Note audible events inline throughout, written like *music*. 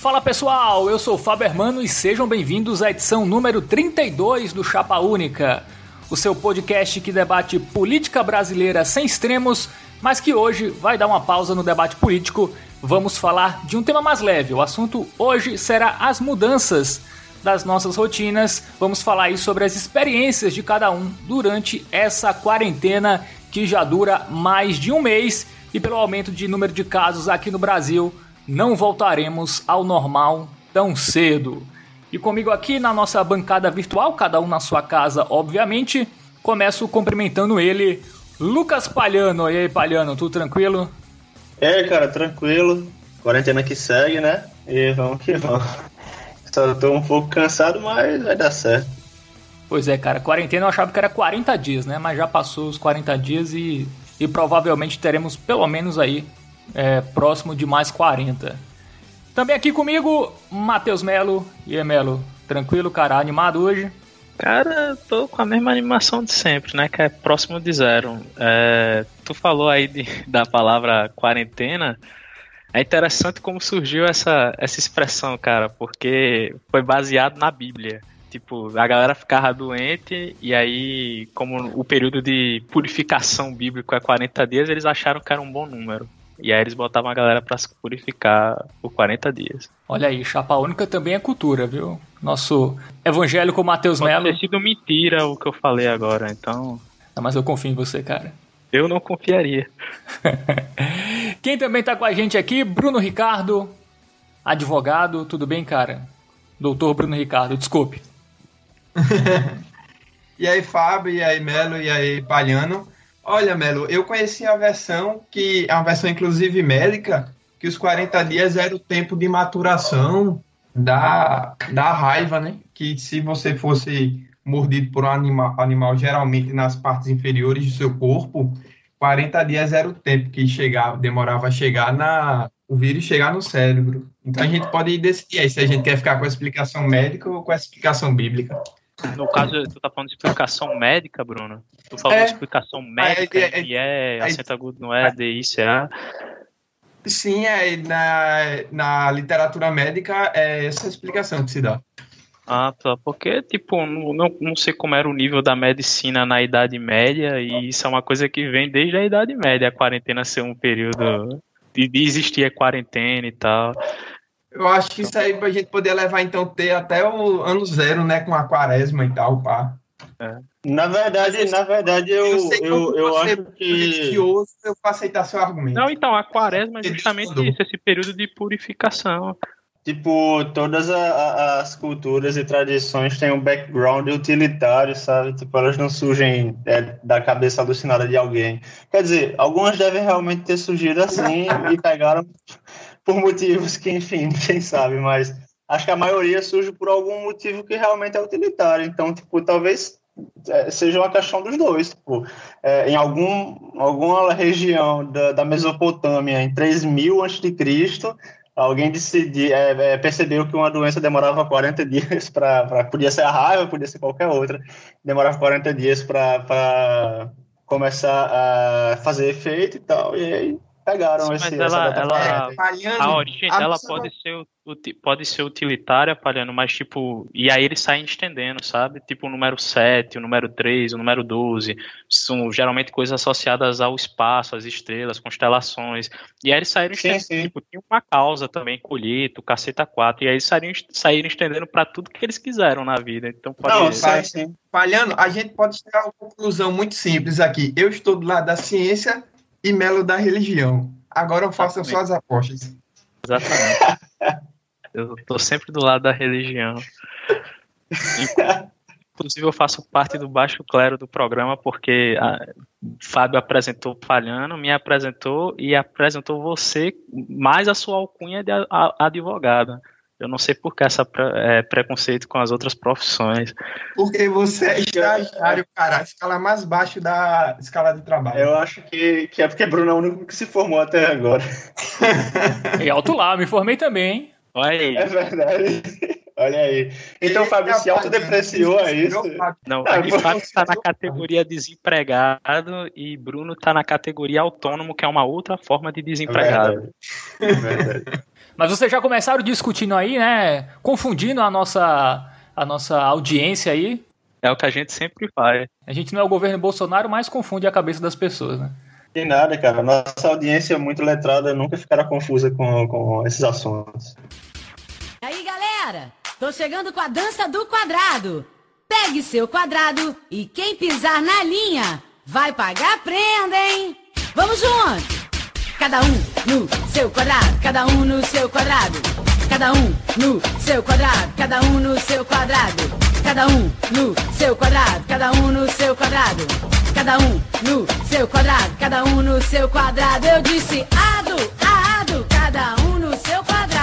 Fala pessoal, eu sou Fábio Hermano e sejam bem-vindos à edição número 32 do Chapa Única, o seu podcast que debate política brasileira sem extremos, mas que hoje vai dar uma pausa no debate político. Vamos falar de um tema mais leve. O assunto hoje será as mudanças das nossas rotinas. Vamos falar aí sobre as experiências de cada um durante essa quarentena que já dura mais de um mês e pelo aumento de número de casos aqui no Brasil, não voltaremos ao normal tão cedo. E comigo aqui na nossa bancada virtual, cada um na sua casa, obviamente, começo cumprimentando ele, Lucas Palhano. E aí, Palhano, tudo tranquilo? E aí, cara, tranquilo. Quarentena que segue, né? E vamos que vamos. Só tô um pouco cansado, mas vai dar certo. Pois é, cara, quarentena eu achava que era 40 dias, né? Mas já passou os 40 dias e, e provavelmente teremos pelo menos aí é, próximo de mais 40. Também aqui comigo, Matheus Melo. E aí, Melo, tranquilo, cara? Animado hoje? Cara, tô com a mesma animação de sempre, né? Que é próximo de zero. É, tu falou aí de, *laughs* da palavra quarentena. É interessante como surgiu essa, essa expressão, cara, porque foi baseado na Bíblia. Tipo, a galera ficava doente e aí, como o período de purificação bíblico é 40 dias, eles acharam que era um bom número. E aí eles botavam a galera para se purificar por 40 dias. Olha aí, chapa única também é cultura, viu? Nosso evangélico Matheus Melo. Pode ter sido mentira o que eu falei agora, então. Não, mas eu confio em você, cara. Eu não confiaria. *laughs* Quem também tá com a gente aqui, Bruno Ricardo, advogado. Tudo bem, cara? Doutor Bruno Ricardo, desculpe. *laughs* e aí, Fábio, e aí, Melo, e aí, Palhano. Olha, Melo, eu conheci a versão que a versão inclusive médica, que os 40 dias era o tempo de maturação da, da raiva, né? Que se você fosse mordido por um animal, animal geralmente nas partes inferiores do seu corpo, 40 dias era o tempo que chegava, demorava a chegar na o vírus chegar no cérebro. Então a gente pode decidir aí se a gente quer ficar com a explicação médica ou com a explicação bíblica. No caso, tu tá falando de explicação médica, Bruno? Tu falou é, de explicação médica, é, é, que é, é acento agudo não é, DI, CA? Sim, é, na, na literatura médica é essa explicação que se dá. Ah, tá. Porque, tipo, não, não sei como era o nível da medicina na Idade Média, e isso é uma coisa que vem desde a Idade Média, a quarentena ser um período de, de existir a quarentena e tal. Eu acho que isso aí a gente poder levar, então, ter até o ano zero, né, com a quaresma e tal, pá. É. Na verdade, na verdade, eu, eu, eu, eu acho que. eu vou aceitar seu argumento. Não, então, a quaresma é justamente isso, esse período de purificação. Tipo, todas a, a, as culturas e tradições têm um background utilitário, sabe? Tipo, elas não surgem é, da cabeça alucinada de alguém. Quer dizer, algumas devem realmente ter surgido assim e pegaram por motivos que, enfim, *laughs* quem sabe, mas acho que a maioria surge por algum motivo que realmente é utilitário. Então, tipo, talvez é, seja uma questão dos dois. Tipo, é, em algum, alguma região da, da Mesopotâmia, em 3000 a.C., alguém decidir, é, é, percebeu que uma doença demorava 40 dias para. Podia ser a raiva, podia ser qualquer outra, demorava 40 dias para começar a fazer efeito e tal, e aí pegaram Sim, esse. Mas ela, ela a origem dela pode ser, pode ser utilitária, Palhano, mas tipo. E aí eles saem estendendo, sabe? Tipo o número 7, o número 3, o número 12. São geralmente coisas associadas ao espaço, às estrelas, constelações. E aí eles saíram estendendo. Sim, sim. Tipo, tinha uma causa também, colheito, caceta 4. E aí eles saíram, saíram estendendo para tudo que eles quiseram na vida. Então pode. Não, sai sim. Palhano, a gente pode chegar a uma conclusão muito simples aqui. Eu estou do lado da ciência e Melo da religião. Agora façam só as apostas. Exatamente. *laughs* eu tô sempre do lado da religião. Inclusive, eu faço parte do baixo clero do programa, porque a Fábio apresentou Falhando, me apresentou e apresentou você, mais a sua alcunha de advogada. Eu não sei por que essa é, preconceito com as outras profissões. Porque você é estagiário, cara, a escala mais baixa da escala de trabalho. Eu acho que, que é porque Bruno é o único que se formou até agora. *laughs* e alto lá, me formei também. Olha aí. É verdade. Olha aí. Então, Fábio, se autodepreciou é isso? Não, aqui Fábio está na categoria desempregado e Bruno está na categoria autônomo, que é uma outra forma de desempregado. É verdade. É verdade. *laughs* Mas vocês já começaram discutindo aí, né? Confundindo a nossa, a nossa audiência aí. É o que a gente sempre faz. A gente não é o governo Bolsonaro, mas confunde a cabeça das pessoas, né? Tem nada, cara. Nossa audiência é muito letrada, nunca ficará confusa com, com esses assuntos. Aí, galera, tô chegando com a dança do quadrado. Pegue seu quadrado e quem pisar na linha vai pagar prenda, hein? Vamos juntos! Cada um no seu quadrado, cada um no seu quadrado. Cada um no seu quadrado, cada um no seu quadrado. Cada um no seu quadrado, cada um no seu quadrado. Cada um no seu quadrado, cada um no seu quadrado. Eu disse ado, ado, cada um no seu quadrado.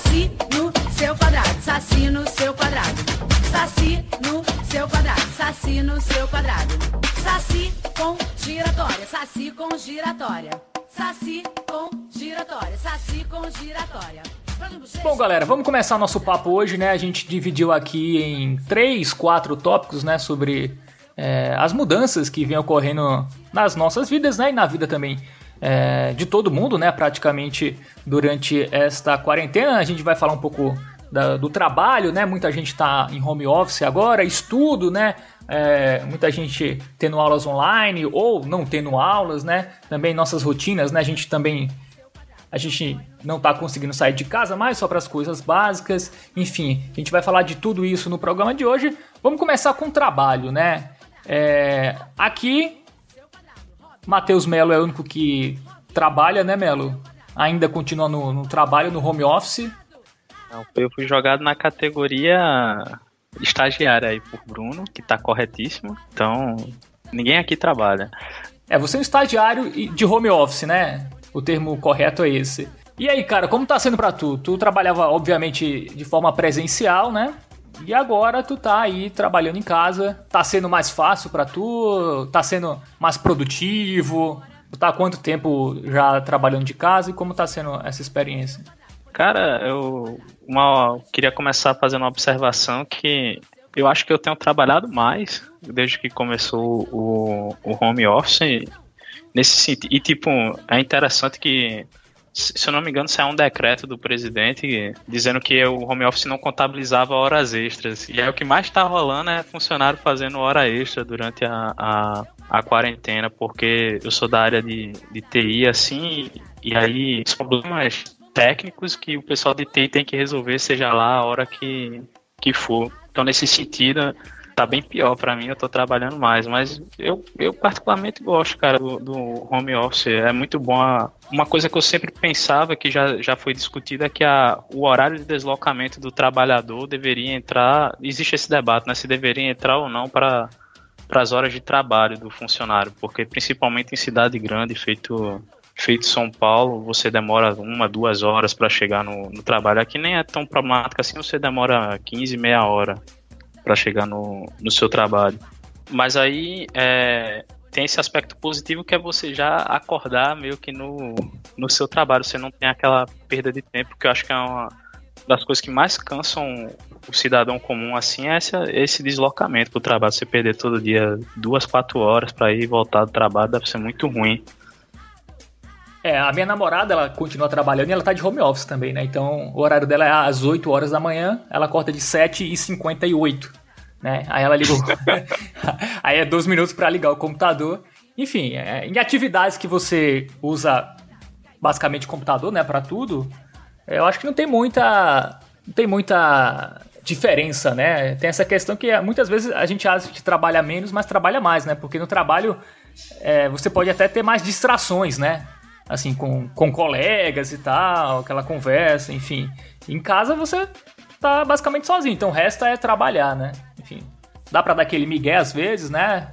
Saci no seu quadrado, saci no seu quadrado. Saci no seu quadrado, saci no seu quadrado. Saci com giratória, saci com giratória. Saci com giratória, saci com giratória. Bom, galera, vamos começar nosso papo hoje, né? A gente dividiu aqui em três, quatro tópicos, né? Sobre é, as mudanças que vêm ocorrendo nas nossas vidas, né? E na vida também é, de todo mundo, né? Praticamente durante esta quarentena. A gente vai falar um pouco da, do trabalho, né? Muita gente está em home office agora, estudo, né? É, muita gente tendo aulas online ou não tendo aulas, né? Também nossas rotinas, né? A gente também a gente não está conseguindo sair de casa mais só para as coisas básicas. Enfim, a gente vai falar de tudo isso no programa de hoje. Vamos começar com o trabalho, né? É, aqui, Matheus Melo é o único que trabalha, né, Melo? Ainda continua no, no trabalho, no home office. Não, eu fui jogado na categoria estagiária aí por Bruno, que está corretíssimo. Então, ninguém aqui trabalha. É, você é um estagiário de home office, né? O termo correto é esse. E aí, cara, como tá sendo pra tu? Tu trabalhava, obviamente, de forma presencial, né? E agora tu tá aí trabalhando em casa. Tá sendo mais fácil para tu? Tá sendo mais produtivo? Tu tá há quanto tempo já trabalhando de casa e como tá sendo essa experiência? Cara, eu uma, queria começar fazendo uma observação que eu acho que eu tenho trabalhado mais desde que começou o, o home office nesse sentido. E, tipo, é interessante que, se eu não me engano, saiu um decreto do presidente dizendo que o home office não contabilizava horas extras. E aí o que mais está rolando é funcionário fazendo hora extra durante a, a, a quarentena, porque eu sou da área de, de TI, assim, e aí os problemas técnicos que o pessoal de TI tem que resolver, seja lá a hora que, que for. Então, nesse sentido, tá bem pior para mim, eu tô trabalhando mais, mas eu, eu particularmente gosto, cara, do, do home office, é muito bom. A, uma coisa que eu sempre pensava, que já, já foi discutida, é que a, o horário de deslocamento do trabalhador deveria entrar, existe esse debate, né, se deveria entrar ou não para para as horas de trabalho do funcionário, porque principalmente em cidade grande, feito feito São Paulo, você demora uma, duas horas para chegar no, no, trabalho. Aqui nem é tão problemático assim, você demora 15, meia hora para chegar no, no seu trabalho. Mas aí é, tem esse aspecto positivo que é você já acordar meio que no, no seu trabalho. Você não tem aquela perda de tempo, que eu acho que é uma das coisas que mais cansam o cidadão comum assim é esse, esse deslocamento para o trabalho. Você perder todo dia duas, quatro horas para ir e voltar do trabalho deve ser muito ruim. É, a minha namorada, ela continua trabalhando e ela tá de home office também, né? Então, o horário dela é às 8 horas da manhã, ela corta de 7 e 58, né? Aí ela ligou. *laughs* Aí é 12 minutos para ligar o computador. Enfim, é, em atividades que você usa basicamente computador, né, para tudo, eu acho que não tem muita não tem muita diferença, né? Tem essa questão que muitas vezes a gente acha que trabalha menos, mas trabalha mais, né? Porque no trabalho é, você pode até ter mais distrações, né? Assim, com, com colegas e tal, aquela conversa, enfim. Em casa você tá basicamente sozinho, então o resto é trabalhar, né? Enfim, dá pra dar aquele migué às vezes, né?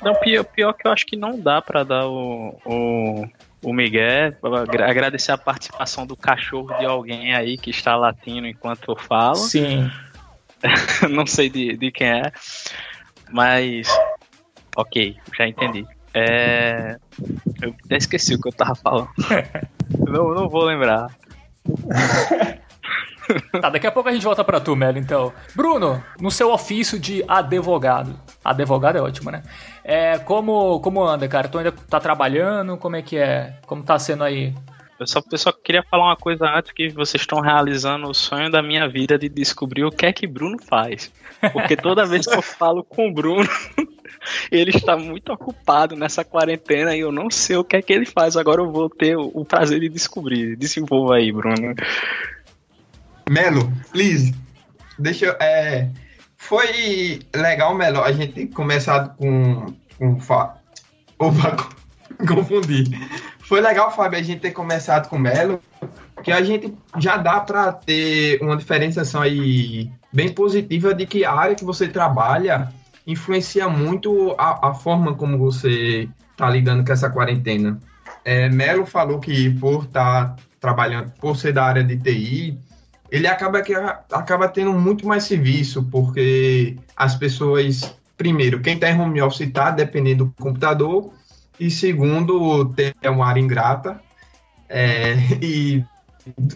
Não, pior, pior que eu acho que não dá pra dar o, o, o Miguel. Agradecer a participação do cachorro de alguém aí que está latindo enquanto eu falo. Sim. *laughs* não sei de, de quem é. Mas. Ok, já entendi. É. Eu até esqueci o que eu tava falando. *laughs* não, não vou lembrar. *laughs* Tá, daqui a pouco a gente volta pra tu, Melo, então. Bruno, no seu ofício de advogado. Advogado é ótimo, né? É, como, como anda, cara? Tu ainda tá trabalhando? Como é que é? Como tá sendo aí? Eu só, eu só queria falar uma coisa antes que vocês estão realizando o sonho da minha vida de descobrir o que é que Bruno faz. Porque toda vez que eu falo com o Bruno, ele está muito ocupado nessa quarentena e eu não sei o que é que ele faz. Agora eu vou ter o, prazer de descobrir. Desenvolva aí, Bruno. Melo, please, deixa eu. É, foi legal, Melo, a gente ter começado com. com fa... Opa, *laughs* confundi. Foi legal, Fábio, a gente ter começado com Melo, que a gente já dá para ter uma diferenciação aí bem positiva de que a área que você trabalha influencia muito a, a forma como você está lidando com essa quarentena. É, Melo falou que por estar tá trabalhando, por ser da área de TI, ele acaba que acaba tendo muito mais serviço, porque as pessoas, primeiro, quem está em home office está dependendo do computador, e segundo, tem uma área ingrata, é, *laughs* e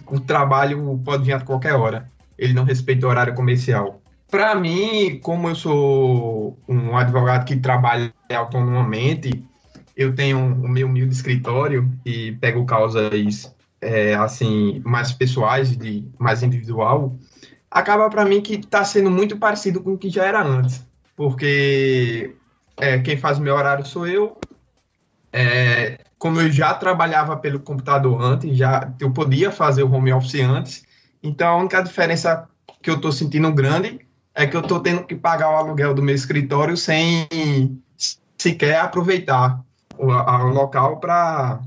o trabalho pode vir a qualquer hora. Ele não respeita o horário comercial. Para mim, como eu sou um advogado que trabalha autonomamente, eu tenho o meu humilde escritório e pego causas é, assim mais pessoais, de mais individual, acaba para mim que está sendo muito parecido com o que já era antes, porque é, quem faz o meu horário sou eu. É, como eu já trabalhava pelo computador antes, já eu podia fazer o home office antes, então a única diferença que eu estou sentindo grande é que eu estou tendo que pagar o aluguel do meu escritório sem sequer aproveitar o, a, o local para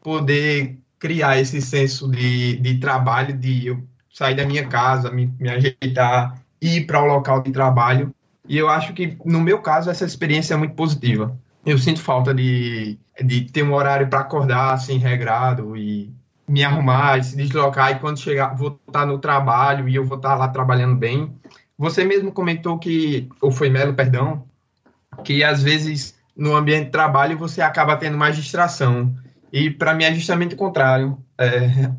poder criar esse senso de, de trabalho, de eu sair da minha casa, me, me ajeitar, ir para o local de trabalho. E eu acho que, no meu caso, essa experiência é muito positiva. Eu sinto falta de, de ter um horário para acordar, assim, regrado e me arrumar e se deslocar. E quando chegar, vou estar no trabalho e eu vou estar lá trabalhando bem. Você mesmo comentou que, ou foi Melo, perdão, que às vezes no ambiente de trabalho você acaba tendo mais distração. E para mim é justamente o contrário. É,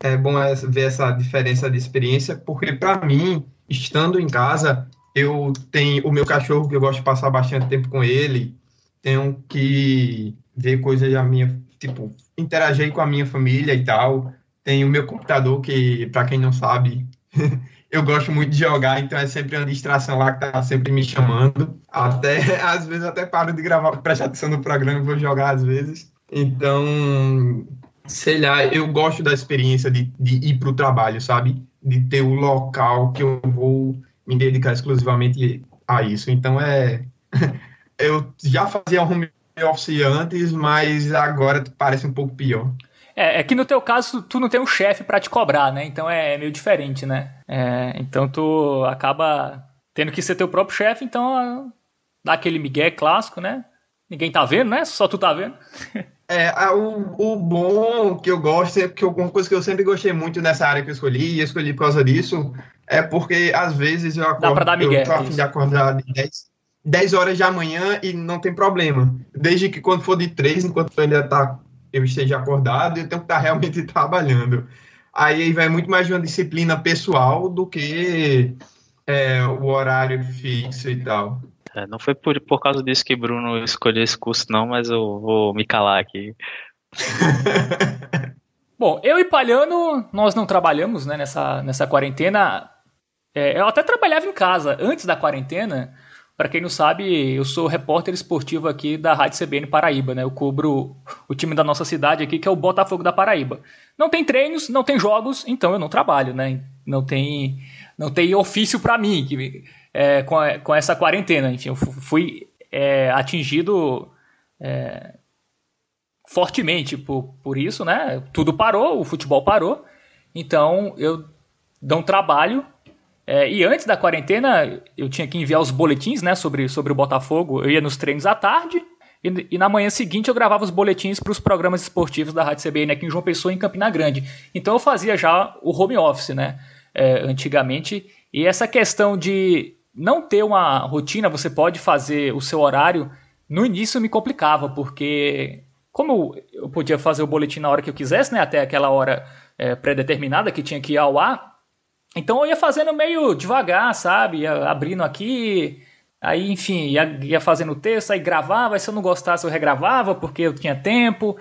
*laughs* é bom ver essa diferença de experiência, porque para mim, estando em casa, eu tenho o meu cachorro que eu gosto de passar bastante tempo com ele, tenho que ver coisas da minha, tipo, interagir com a minha família e tal. Tenho o meu computador que, para quem não sabe, *laughs* eu gosto muito de jogar, então é sempre uma distração lá que tá sempre me chamando. Até, *laughs* às vezes, até paro de gravar, prestar atenção no programa e vou jogar às vezes. Então, sei lá, eu gosto da experiência de, de ir para o trabalho, sabe? De ter o local que eu vou me dedicar exclusivamente a isso. Então, é. *laughs* eu já fazia home office antes, mas agora parece um pouco pior. É, é que no teu caso tu não tem um chefe para te cobrar, né? Então é meio diferente, né? É, então tu acaba tendo que ser teu próprio chefe, então dá aquele migué clássico, né? Ninguém tá vendo, né? Só tu tá vendo. *laughs* É, o, o bom que eu gosto, é que uma coisa que eu sempre gostei muito nessa área que eu escolhi, e eu escolhi por causa disso, é porque às vezes eu acordo, Dá pra dar migué, eu tô a fim de acordar de 10, 10 horas da manhã e não tem problema. Desde que quando for de 3, enquanto ainda tá eu esteja acordado e eu tenho que estar realmente *laughs* trabalhando. Aí vai muito mais de uma disciplina pessoal do que é, o horário fixo e tal. É, não foi por, por causa disso que Bruno escolheu esse curso, não, mas eu vou me calar aqui. *laughs* Bom, eu e Palhano, nós não trabalhamos né, nessa, nessa quarentena. É, eu até trabalhava em casa antes da quarentena, para quem não sabe, eu sou repórter esportivo aqui da Rádio CBN Paraíba, né? Eu cubro o time da nossa cidade aqui, que é o Botafogo da Paraíba. Não tem treinos, não tem jogos, então eu não trabalho, né? Não tem, não tem ofício para mim que, é, com, com essa quarentena. Enfim, eu fui é, atingido é, fortemente por, por isso, né? Tudo parou, o futebol parou. Então eu não trabalho é, e antes da quarentena, eu tinha que enviar os boletins né, sobre, sobre o Botafogo. Eu ia nos treinos à tarde e, e na manhã seguinte eu gravava os boletins para os programas esportivos da Rádio CBN aqui em João Pessoa, em Campina Grande. Então eu fazia já o home office, né? É, antigamente. E essa questão de não ter uma rotina, você pode fazer o seu horário, no início me complicava, porque como eu podia fazer o boletim na hora que eu quisesse, né? Até aquela hora é, pré-determinada que tinha que ir ao ar. Então eu ia fazendo meio devagar, sabe? Ia abrindo aqui, aí enfim, ia, ia fazendo o texto, aí gravava, aí se eu não gostasse eu regravava porque eu tinha tempo.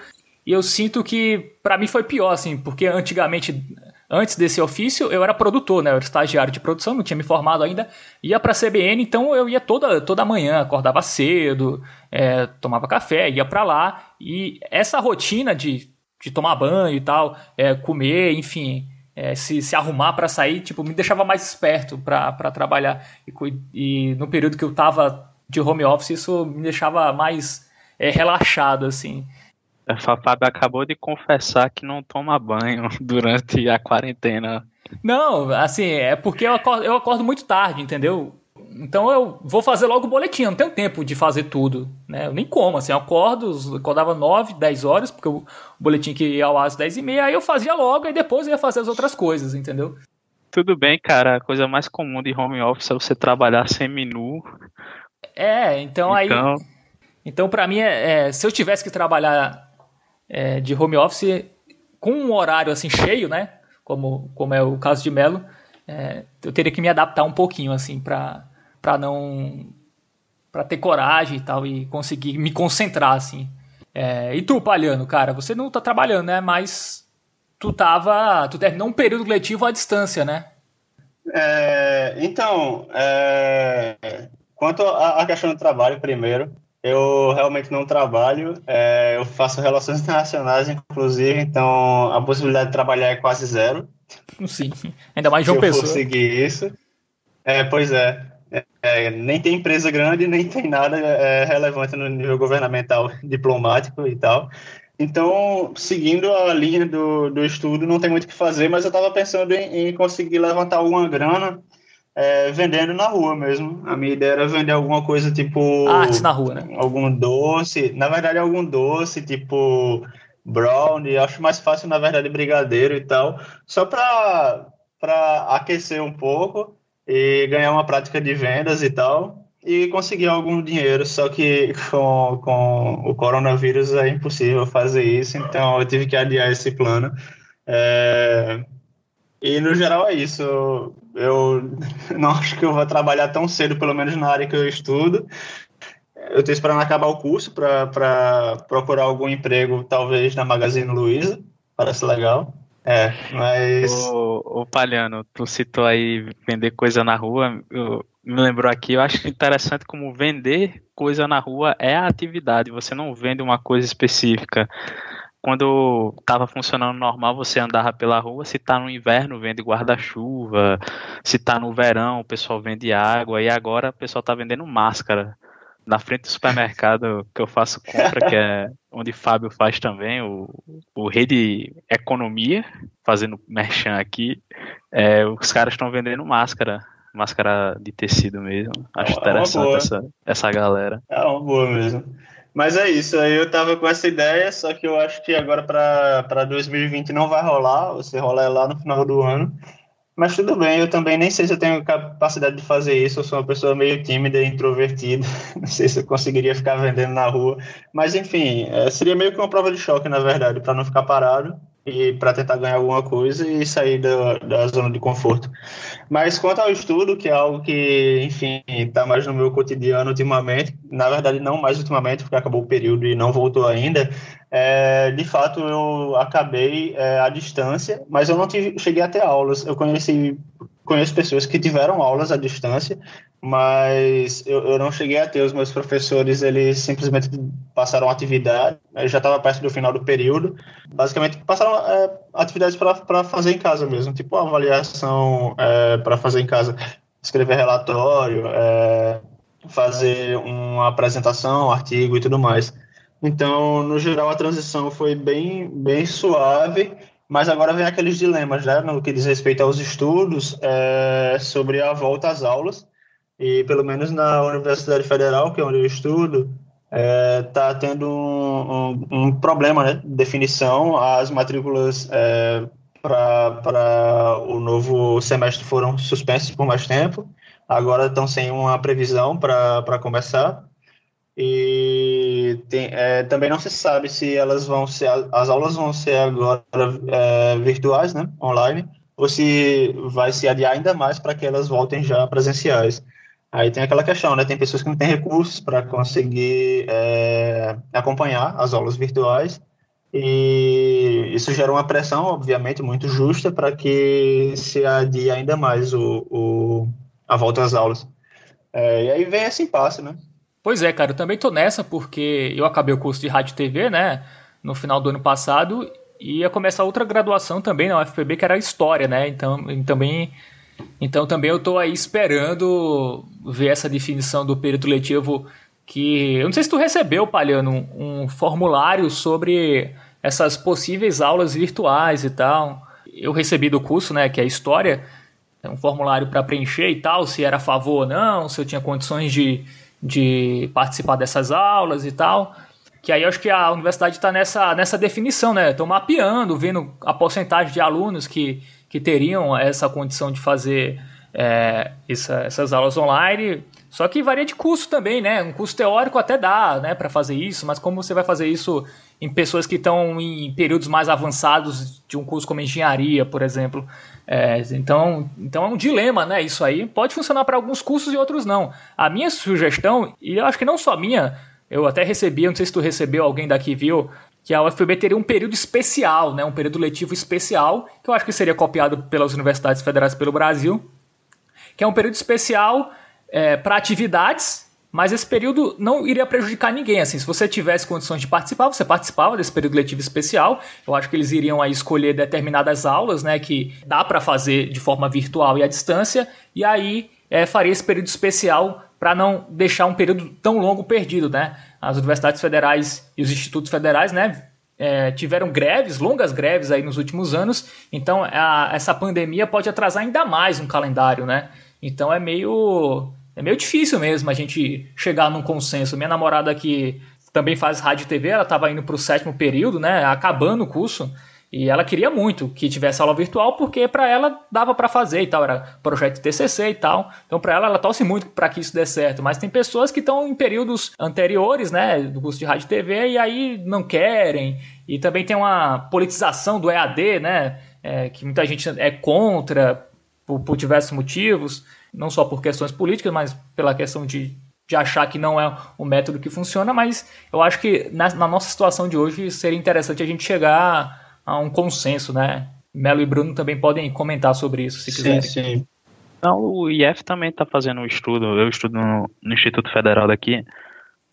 E eu sinto que para mim foi pior, assim, porque antigamente, antes desse ofício, eu era produtor, né? Eu era estagiário de produção, não tinha me formado ainda, ia pra CBN, então eu ia toda, toda manhã, acordava cedo, é, tomava café, ia para lá. E essa rotina de, de tomar banho e tal, é, comer, enfim, é, se, se arrumar para sair, tipo, me deixava mais esperto para trabalhar. E, e, no período que eu tava de home office, isso me deixava mais é, relaxado, assim. A Fábio acabou de confessar que não toma banho *laughs* durante a quarentena. Não, assim, é porque eu acordo, eu acordo muito tarde, entendeu? Então eu vou fazer logo o boletim, eu não tenho tempo de fazer tudo, né? Eu nem como, assim, eu acordo, acordava 9, 10 horas, porque o boletim que ia ao às 10 e meia, aí eu fazia logo e depois eu ia fazer as outras coisas, entendeu? Tudo bem, cara, a coisa mais comum de home office é você trabalhar semi-nu. É, então, então... aí... Então, para mim, é, é, se eu tivesse que trabalhar é, de home office com um horário assim cheio, né? Como, como é o caso de Melo, é, eu teria que me adaptar um pouquinho assim para para não para ter coragem e tal e conseguir me concentrar assim. É, e tu, Palhano, cara, você não tá trabalhando, né? Mas tu tava, tu terminou um período letivo à distância, né? É, então, é, quanto à questão do trabalho, primeiro, eu realmente não trabalho, é, eu faço relações *laughs* internacionais, inclusive, então a possibilidade de trabalhar é quase zero. Sim, ainda mais João Pessoa. Se eu conseguir isso. É, pois é. É. nem tem empresa grande, nem tem nada é, relevante no nível governamental, *laughs* diplomático e tal. Então, seguindo a linha do, do estudo, não tem muito o que fazer, mas eu estava pensando em, em conseguir levantar alguma grana é, vendendo na rua mesmo. A minha ideia era vender alguma coisa tipo. Arte na rua, né? Algum doce. Na verdade, algum doce, tipo brownie. Acho mais fácil, na verdade, brigadeiro e tal. Só para aquecer um pouco e ganhar uma prática de vendas e tal. E conseguir algum dinheiro. Só que com, com o coronavírus é impossível fazer isso. Então eu tive que adiar esse plano. É, e no geral é isso. Eu *laughs* não acho que eu vou trabalhar tão cedo, pelo menos na área que eu estudo. Eu estou esperando acabar o curso para procurar algum emprego, talvez na Magazine Luiza. Parece legal. É, mas. Ô, ô Palhano, tu citou aí vender coisa na rua. Eu, me lembrou aqui, eu acho interessante como vender coisa na rua é a atividade. Você não vende uma coisa específica quando estava funcionando normal, você andava pela rua, se está no inverno, vende guarda-chuva, se está no verão, o pessoal vende água, e agora o pessoal está vendendo máscara. Na frente do supermercado que eu faço compra, que é onde Fábio faz também, o, o Rede Economia, fazendo merchan aqui, é, os caras estão vendendo máscara, máscara de tecido mesmo. Acho é interessante essa, essa galera. É uma boa mesmo. Mas é isso, aí eu tava com essa ideia, só que eu acho que agora para 2020 não vai rolar, você rola lá no final do ano. Mas tudo bem, eu também nem sei se eu tenho capacidade de fazer isso, eu sou uma pessoa meio tímida e introvertida, *laughs* não sei se eu conseguiria ficar vendendo na rua. Mas enfim, é, seria meio que uma prova de choque, na verdade, para não ficar parado e para tentar ganhar alguma coisa e sair da, da zona de conforto. Mas quanto ao estudo, que é algo que, enfim, está mais no meu cotidiano ultimamente, na verdade não mais ultimamente, porque acabou o período e não voltou ainda, é, de fato eu acabei é, à distância, mas eu não tive, cheguei a ter aulas. Eu conheci conheço pessoas que tiveram aulas à distância, mas eu, eu não cheguei a ter. Os meus professores, eles simplesmente passaram atividade, eu já estava perto do final do período, basicamente passaram é, atividades para fazer em casa mesmo, tipo avaliação é, para fazer em casa, escrever relatório, é, fazer uma apresentação, artigo e tudo mais. Então, no geral, a transição foi bem, bem suave mas agora vem aqueles dilemas, né, no que diz respeito aos estudos é, sobre a volta às aulas. E pelo menos na Universidade Federal, que é onde eu estudo, está é, tendo um, um, um, problema né, de definição. As matrículas é, para o novo semestre foram suspensas por mais tempo. Agora estão sem uma previsão para começar. E Tem, é, também não se sabe se elas vão ser, as aulas vão ser agora é, virtuais, né, online, ou se vai se adiar ainda mais para que elas voltem já presenciais. Aí tem aquela questão, né? Tem pessoas que não têm recursos para conseguir é, acompanhar as aulas virtuais e isso gera uma pressão, obviamente, muito justa para que se adie ainda mais o, o a volta às aulas. É, e aí vem esse impasse, né? Pois é, cara, eu também tô nessa porque eu acabei o curso de rádio e TV, né, no final do ano passado e ia começar outra graduação também na UFPB que era História, né, então também então também eu estou aí esperando ver essa definição do período letivo que eu não sei se tu recebeu, Palhano, um, um formulário sobre essas possíveis aulas virtuais e tal. Eu recebi do curso, né, que é História, um formulário para preencher e tal, se era a favor ou não, se eu tinha condições de, de participar dessas aulas e tal. Que aí eu acho que a universidade está nessa, nessa definição, né? Estão mapeando, vendo a porcentagem de alunos que que teriam essa condição de fazer é, essa, essas aulas online. Só que varia de curso também, né? Um curso teórico até dá, né, para fazer isso, mas como você vai fazer isso em pessoas que estão em períodos mais avançados de um curso como engenharia, por exemplo? É, então, então é um dilema, né? Isso aí pode funcionar para alguns cursos e outros não. A minha sugestão, e eu acho que não só minha, eu até recebi, não sei se tu recebeu, alguém daqui viu, que a UFPB teria um período especial, né, um período letivo especial, que eu acho que seria copiado pelas universidades federais pelo Brasil, que é um período especial é, para atividades, mas esse período não iria prejudicar ninguém. Assim, se você tivesse condições de participar, você participava desse período letivo especial. Eu acho que eles iriam aí escolher determinadas aulas, né, que dá para fazer de forma virtual e à distância, e aí é, faria esse período especial para não deixar um período tão longo perdido, né? As universidades federais e os institutos federais, né, é, tiveram greves, longas greves aí nos últimos anos, então a, essa pandemia pode atrasar ainda mais um calendário, né? Então é meio é meio difícil mesmo a gente chegar num consenso. Minha namorada que também faz rádio e TV, ela estava indo para o sétimo período, né, acabando o curso. E ela queria muito que tivesse aula virtual porque para ela dava para fazer e tal, era projeto TCC e tal. Então para ela ela torce muito para que isso dê certo, mas tem pessoas que estão em períodos anteriores, né, do curso de rádio e TV e aí não querem. E também tem uma politização do EAD, né, é, que muita gente é contra por, por diversos motivos, não só por questões políticas, mas pela questão de de achar que não é um método que funciona, mas eu acho que na, na nossa situação de hoje seria interessante a gente chegar a um consenso, né? Melo e Bruno também podem comentar sobre isso, se quiserem. Sim, sim. Não, o IF também está fazendo um estudo, eu estudo no, no, Instituto Federal daqui,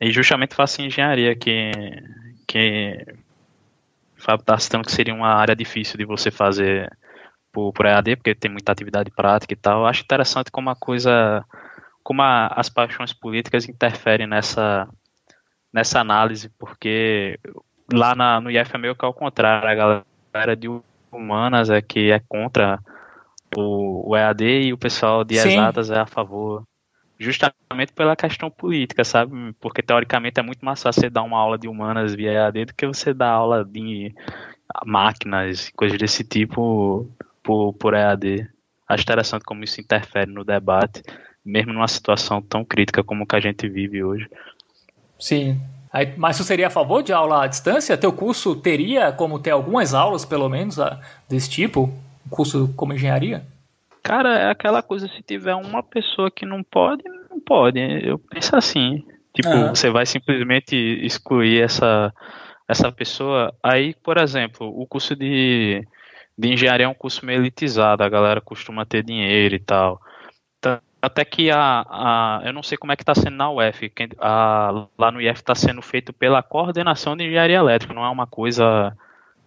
e justamente faço engenharia, que, que o Fábio está citando que seria uma área difícil de você fazer por, por EAD, porque tem muita atividade prática e tal. Eu acho interessante como a coisa, como a, as paixões políticas interferem nessa, nessa análise, porque lá na, no IF é meio que ao contrário, a galera de humanas é que é contra o, o EAD e o pessoal de Sim. exatas é a favor. Justamente pela questão política, sabe? Porque teoricamente é muito mais fácil você dar uma aula de humanas via EAD do que você dar aula de máquinas, coisas desse tipo por, por EAD. Acho interessante como isso interfere no debate, mesmo numa situação tão crítica como que a gente vive hoje. Sim, Aí, mas você seria a favor de aula à distância? Teu curso teria como ter algumas aulas, pelo menos, desse tipo? Um curso como engenharia? Cara, é aquela coisa, se tiver uma pessoa que não pode, não pode. Eu penso assim. Tipo, ah. você vai simplesmente excluir essa, essa pessoa. Aí, por exemplo, o curso de, de engenharia é um curso meio elitizado, a galera costuma ter dinheiro e tal. Até que a, a, eu não sei como é que está sendo na UF, a, lá no IF está sendo feito pela coordenação de engenharia elétrica, não é uma coisa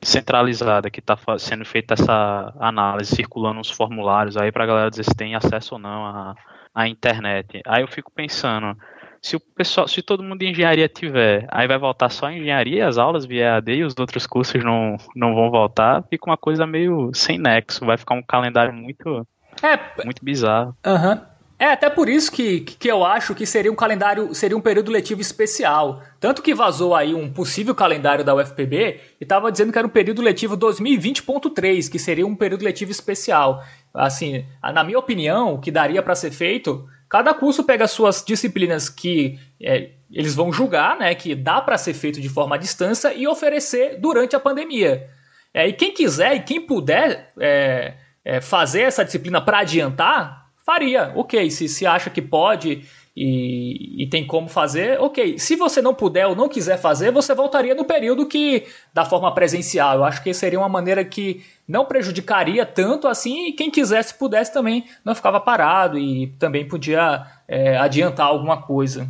centralizada que está sendo feita essa análise, circulando uns formulários aí para a galera dizer se tem acesso ou não à, à internet. Aí eu fico pensando, se o pessoal, se todo mundo de engenharia tiver, aí vai voltar só a engenharia, as aulas via AD e os outros cursos não, não vão voltar, fica uma coisa meio sem nexo, vai ficar um calendário muito é, muito bizarro. Uhum. É até por isso que, que eu acho que seria um calendário, seria um período letivo especial. Tanto que vazou aí um possível calendário da UFPB e estava dizendo que era um período letivo 2020.3, que seria um período letivo especial. Assim, na minha opinião, o que daria para ser feito cada curso pega suas disciplinas que é, eles vão julgar, né, que dá para ser feito de forma à distância e oferecer durante a pandemia. É, e quem quiser e quem puder é, é, fazer essa disciplina para adiantar, faria. Ok, se, se acha que pode e, e, tem como fazer, ok. Se você não puder ou não quiser fazer, você voltaria no período que da forma presencial. Eu acho que seria uma maneira que não prejudicaria tanto assim e quem quisesse pudesse também não ficava parado e também podia é, adiantar alguma coisa.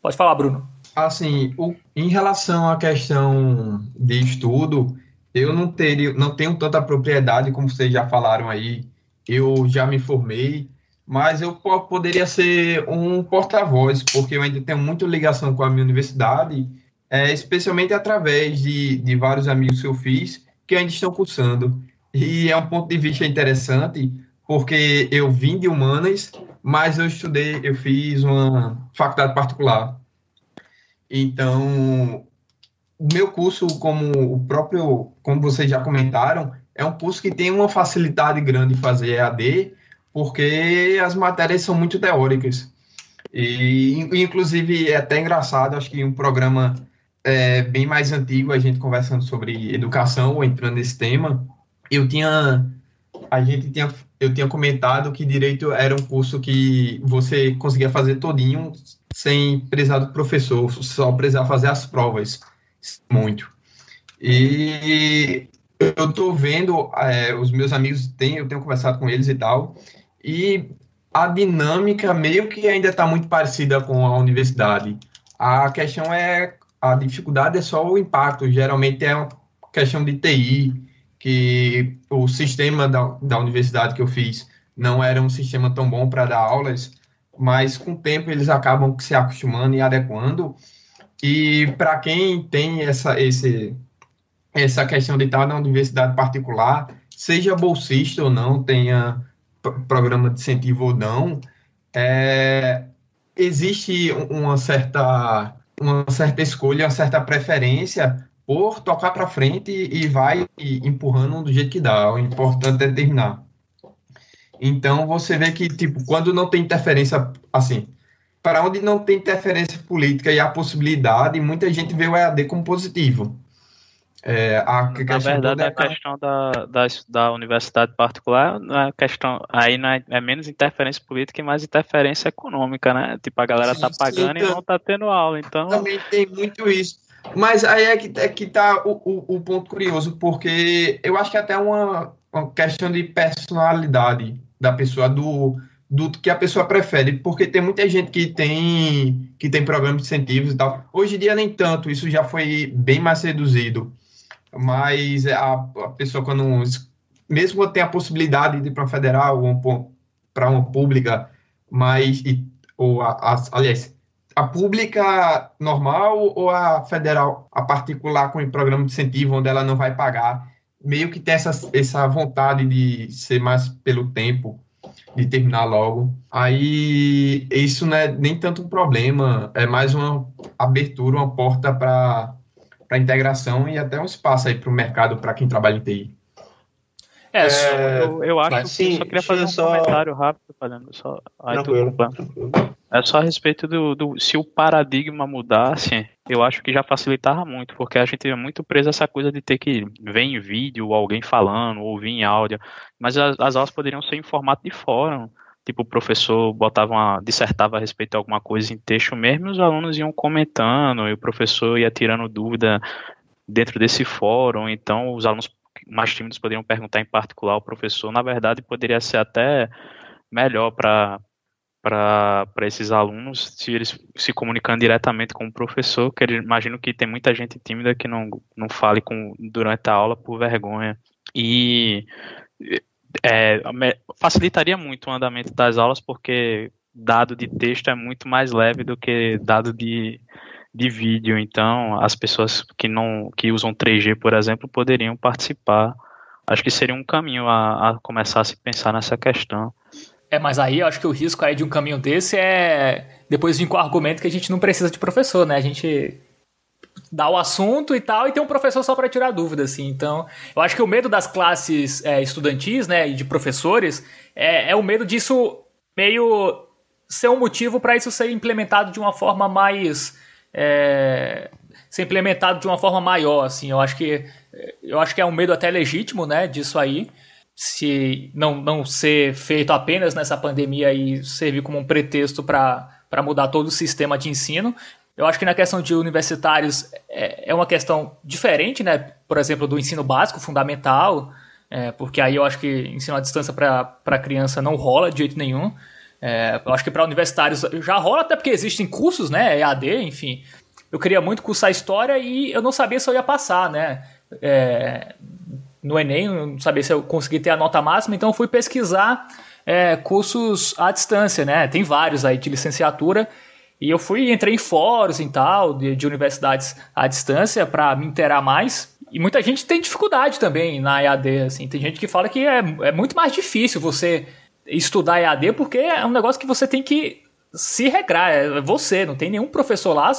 Pode falar, Bruno. Assim, o, em relação à questão de estudo, eu não teria, não tenho tanta propriedade como vocês já falaram aí. Eu já me formei, mas eu poderia ser um porta-voz, porque eu ainda tenho muita ligação com a minha universidade, é, especialmente através de, de vários amigos que eu fiz que ainda estão cursando. E é um ponto de vista interessante, porque eu vim de humanas, mas eu estudei, eu fiz uma faculdade particular. Então, o meu curso, como o próprio, como vocês já comentaram, é um curso que tem uma facilidade grande de fazer EAD, porque as matérias são muito teóricas. E, inclusive, é até engraçado, acho que um programa é, bem mais antigo, a gente conversando sobre educação, ou entrando nesse tema, eu tinha, a gente tinha, eu tinha comentado que direito era um curso que você conseguia fazer todinho sem precisar do professor, só precisar fazer as provas, muito. E eu estou vendo, é, os meus amigos têm, eu tenho conversado com eles e tal, e a dinâmica meio que ainda está muito parecida com a universidade. A questão é, a dificuldade é só o impacto, geralmente é uma questão de TI, que o sistema da, da universidade que eu fiz não era um sistema tão bom para dar aulas, mas com o tempo eles acabam se acostumando e adequando. E para quem tem essa, esse, essa questão de estar na universidade particular, seja bolsista ou não, tenha programa de incentivo ou não, é, existe uma certa, uma certa escolha, uma certa preferência por tocar para frente e vai empurrando do jeito que dá. O importante é terminar. Então você vê que tipo quando não tem interferência assim, para onde não tem interferência política e a possibilidade, muita gente vê o EAD como positivo. É, a Na verdade, a questão da, da, da, universidade particular, a questão aí é, é, menos interferência política e mais interferência econômica, né? Tipo, a galera tá pagando então, e não tá tendo aula, então... Também tem muito isso. Mas aí é que, é que tá o, o, o ponto curioso, porque eu acho que é até uma, uma questão de personalidade da pessoa, do, do que a pessoa prefere, porque tem muita gente que tem que tem programas de incentivos e tal. Hoje em dia nem tanto, isso já foi bem mais reduzido mas a, a pessoa quando mesmo tem a possibilidade de ir para federal ou para uma pública, mas e, ou a, a, aliás, a pública normal ou a federal, a particular com o programa de incentivo onde ela não vai pagar, meio que tem essa, essa vontade de ser mais pelo tempo, de terminar logo. Aí isso não é nem tanto um problema, é mais uma abertura, uma porta para para integração e até um espaço aí para o mercado para quem trabalha em TI. É, é eu, eu, acho que sim, só queria fazer um só... comentário rápido, fazendo só. Aí É só a respeito do, do, se o paradigma mudasse, eu acho que já facilitava muito, porque a gente é muito preso a essa coisa de ter que ver em vídeo alguém falando, ouvir em áudio, mas as, as aulas poderiam ser em formato de fórum tipo, o professor botava uma, dissertava a respeito de alguma coisa em texto mesmo, e os alunos iam comentando, e o professor ia tirando dúvida dentro desse fórum, então os alunos mais tímidos poderiam perguntar em particular ao professor, na verdade poderia ser até melhor para para esses alunos, se eles se comunicando diretamente com o professor, que eu imagino que tem muita gente tímida que não, não fale com, durante a aula por vergonha. E é, facilitaria muito o andamento das aulas, porque dado de texto é muito mais leve do que dado de, de vídeo. Então, as pessoas que não que usam 3G, por exemplo, poderiam participar. Acho que seria um caminho a, a começar a se pensar nessa questão. É, mas aí eu acho que o risco aí de um caminho desse é depois vir com o argumento que a gente não precisa de professor, né? A gente dá o assunto e tal, e tem um professor só para tirar dúvida, assim. Então, eu acho que o medo das classes é, estudantis, né, e de professores, é, é o medo disso meio ser um motivo para isso ser implementado de uma forma mais é, ser implementado de uma forma maior, assim. Eu acho que eu acho que é um medo até legítimo, né, disso aí, se não, não ser feito apenas nessa pandemia e servir como um pretexto para mudar todo o sistema de ensino. Eu acho que na questão de universitários é, é uma questão diferente, né? Por exemplo, do ensino básico, fundamental, é, porque aí eu acho que ensino à distância para criança não rola de jeito nenhum. É, eu acho que para universitários já rola, até porque existem cursos, né? EAD, enfim. Eu queria muito cursar história e eu não sabia se eu ia passar, né? É, no Enem, não sabia se eu consegui ter a nota máxima, então eu fui pesquisar é, cursos à distância, né? Tem vários aí de licenciatura. E eu fui, entrei em fóruns e tal, de, de universidades à distância, para me inteirar mais. E muita gente tem dificuldade também na EAD, assim. Tem gente que fala que é, é muito mais difícil você estudar EAD, porque é um negócio que você tem que se regrar, é você, não tem nenhum professor lá,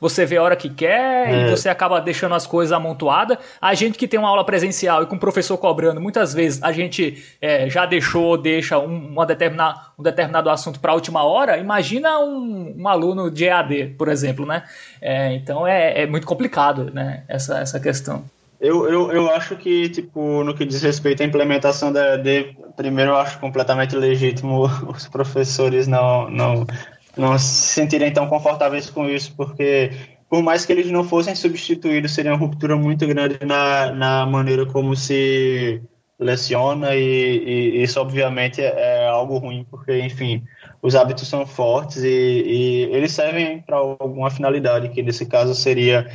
você vê a hora que quer é. e você acaba deixando as coisas amontoadas. A gente que tem uma aula presencial e com o professor cobrando, muitas vezes a gente é, já deixou ou deixa um, uma determina, um determinado assunto para a última hora. Imagina um, um, aluno de EAD, por exemplo, né? É, então é, é muito complicado, né? Essa, essa questão. Eu, eu, eu acho que, tipo, no que diz respeito à implementação da EAD, primeiro eu acho completamente legítimo *laughs* os professores não, não, não se sentirem tão confortáveis com isso, porque por mais que eles não fossem substituídos, seria uma ruptura muito grande na, na maneira como se leciona e, e isso obviamente é, algo ruim, porque, enfim, os hábitos são fortes e, e eles servem para alguma finalidade, que nesse caso seria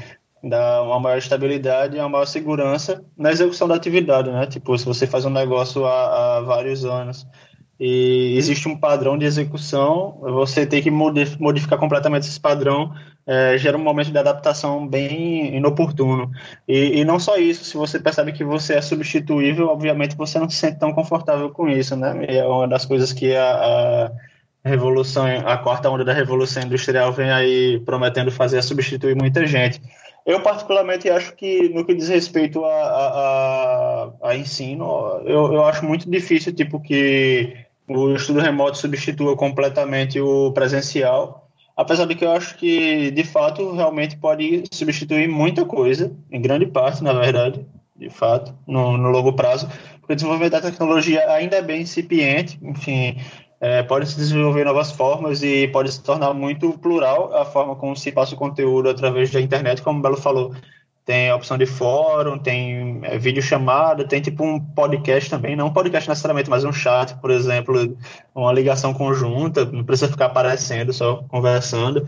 dá uma maior estabilidade e uma maior segurança na execução da atividade, né? Tipo, se você faz um negócio há, há vários anos e existe um padrão de execução, você tem que modificar completamente esse padrão, é, gera um momento de adaptação bem inoportuno. E, e, não só isso, se você percebe que você é substituível, obviamente você não se sente tão confortável com isso, né? E é uma das coisas que a, a revolução, a quarta onda da revolução industrial vem aí prometendo fazer é substituir muita gente. Eu, particularmente, acho que no que diz respeito a, a, a ensino, eu, eu acho muito difícil, tipo, que o estudo remoto substitua completamente o presencial, apesar de que eu acho que, de fato, realmente pode substituir muita coisa, em grande parte, na verdade, de fato, no, no longo prazo, porque o desenvolvimento da tecnologia ainda é bem incipiente, enfim, é, pode se desenvolver novas formas e pode se tornar muito plural a forma como se passa o conteúdo através da internet, como o Belo falou. Tem a opção de fórum, tem é, vídeo chamada, tem tipo um podcast também, não um podcast necessariamente, mas um chat, por exemplo, uma ligação conjunta, não precisa ficar aparecendo, só conversando.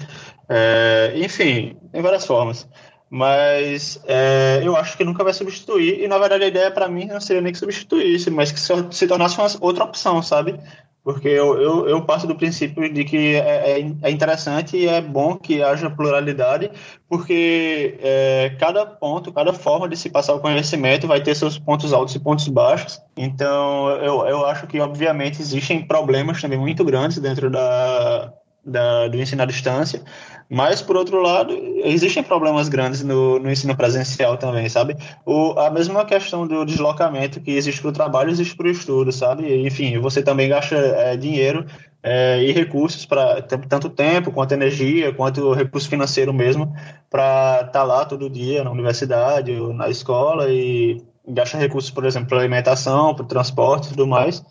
É, enfim, tem várias formas. Mas é, eu acho que nunca vai substituir, e na verdade a ideia para mim não seria nem que substituísse, mas que se, se tornasse uma outra opção, sabe? porque eu, eu, eu, passo do princípio de que é, é, é interessante e é bom que haja pluralidade, porque é, cada ponto, cada forma de se passar o conhecimento vai ter seus pontos altos e pontos baixos. Então, eu, eu acho que, obviamente, existem problemas também muito grandes dentro da, da, do ensino à distância, mas, por outro lado, existem problemas grandes no, no ensino presencial também, sabe? O, a mesma questão do deslocamento que existe para o trabalho, existe para o estudo, sabe? Enfim, você também gasta é, dinheiro é, e recursos para tanto tempo, quanto energia, quanto recurso financeiro mesmo, para estar tá lá todo dia na universidade ou na escola e gasta recursos, por exemplo, para alimentação, para transporte e tudo mais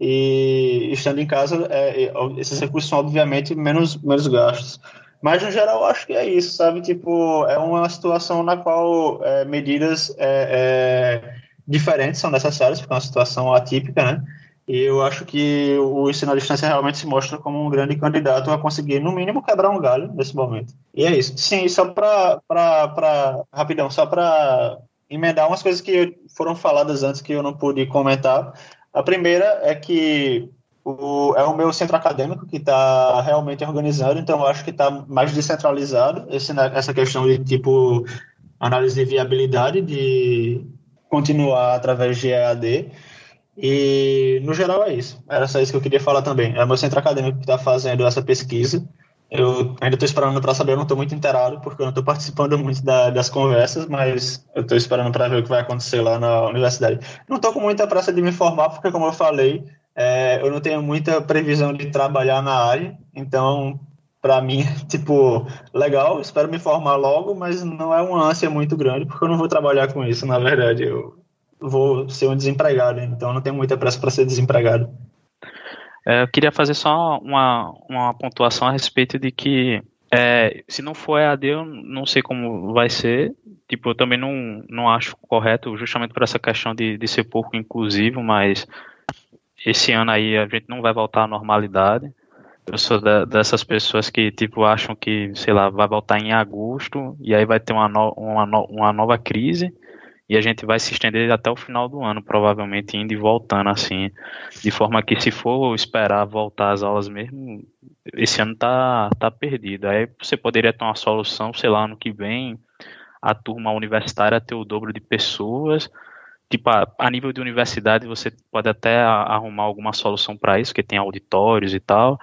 e estando em casa, é, esses recursos são obviamente menos, menos gastos. Mas, no geral, acho que é isso, sabe? Tipo, é uma situação na qual é, medidas é, é, diferentes são necessárias, porque é uma situação atípica, né? E eu acho que o ensino à distância realmente se mostra como um grande candidato a conseguir, no mínimo, quebrar um galho nesse momento. E é isso. Sim, só para. Rapidão, só para emendar umas coisas que foram faladas antes que eu não pude comentar. A primeira é que o, é o meu centro acadêmico que está realmente organizado, então eu acho que está mais descentralizado esse, essa questão de tipo análise de viabilidade de continuar através de EAD. E no geral é isso. Era só isso que eu queria falar também. É o meu centro acadêmico que está fazendo essa pesquisa. Eu ainda estou esperando para saber, eu não estou muito inteirado, porque eu não estou participando muito da, das conversas, mas eu estou esperando para ver o que vai acontecer lá na universidade. Não estou com muita pressa de me formar, porque, como eu falei, é, eu não tenho muita previsão de trabalhar na área, então para mim, *laughs* tipo, legal, espero me formar logo, mas não é uma ânsia muito grande, porque eu não vou trabalhar com isso, na verdade. Eu vou ser um desempregado, então não tenho muita pressa para ser desempregado. É, eu queria fazer só uma, uma pontuação a respeito de que é, se não for EAD, eu não sei como vai ser. Tipo, eu também não, não acho correto, justamente por essa questão de, de ser pouco inclusivo, mas esse ano aí a gente não vai voltar à normalidade. Eu sou da, dessas pessoas que, tipo, acham que, sei lá, vai voltar em agosto e aí vai ter uma, no, uma, no, uma nova crise e a gente vai se estender até o final do ano, provavelmente indo e voltando assim, de forma que se for esperar voltar às aulas mesmo, esse ano tá, tá perdido. Aí você poderia ter uma solução, sei lá, ano que vem, a turma universitária ter o dobro de pessoas, tipo, a, a nível de universidade você pode até arrumar alguma solução para isso, que tem auditórios e tal,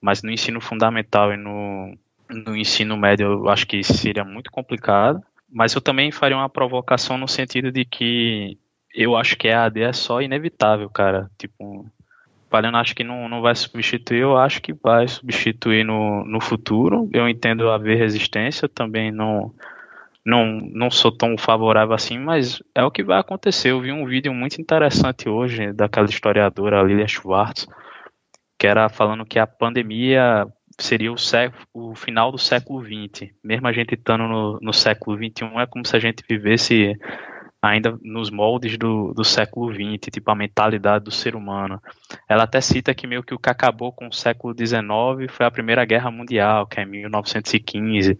mas no ensino fundamental e no, no ensino médio eu acho que seria muito complicado. Mas eu também faria uma provocação no sentido de que eu acho que a AD é só inevitável, cara. Tipo, Palhano acho que não, não vai substituir, eu acho que vai substituir no, no futuro. Eu entendo haver resistência, também não, não, não sou tão favorável assim, mas é o que vai acontecer. Eu vi um vídeo muito interessante hoje daquela historiadora Lilia Schwartz, que era falando que a pandemia seria o, século, o final do século XX. Mesmo a gente estando no, no século XXI, é como se a gente vivesse ainda nos moldes do, do século XX, tipo a mentalidade do ser humano. Ela até cita que meio que o que acabou com o século XIX foi a Primeira Guerra Mundial, que é 1915,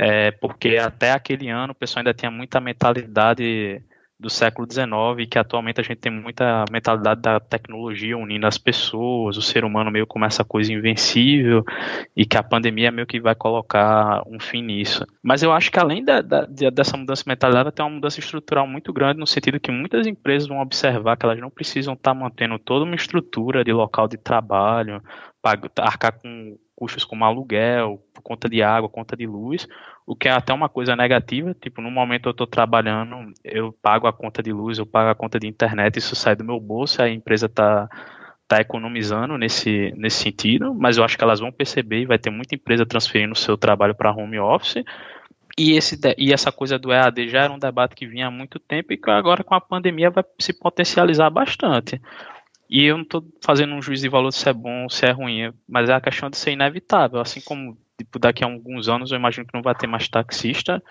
é, porque até aquele ano o pessoal ainda tinha muita mentalidade do século XIX, que atualmente a gente tem muita mentalidade da tecnologia unindo as pessoas, o ser humano meio como essa coisa invencível, e que a pandemia meio que vai colocar um fim nisso. Mas eu acho que além da, da, dessa mudança de mentalidade, tem uma mudança estrutural muito grande, no sentido que muitas empresas vão observar que elas não precisam estar mantendo toda uma estrutura de local de trabalho, arcar com custos como aluguel, conta de água, conta de luz, o que é até uma coisa negativa, tipo, no momento eu estou trabalhando, eu pago a conta de luz, eu pago a conta de internet, isso sai do meu bolso, a empresa está tá economizando nesse, nesse sentido, mas eu acho que elas vão perceber e vai ter muita empresa transferindo o seu trabalho para home office, e, esse, e essa coisa do EAD já era um debate que vinha há muito tempo e que agora com a pandemia vai se potencializar bastante. E eu não estou fazendo um juízo de valor se é bom ou se é ruim, mas é a questão de ser inevitável, assim como tipo, daqui a alguns anos eu imagino que não vai ter mais taxista.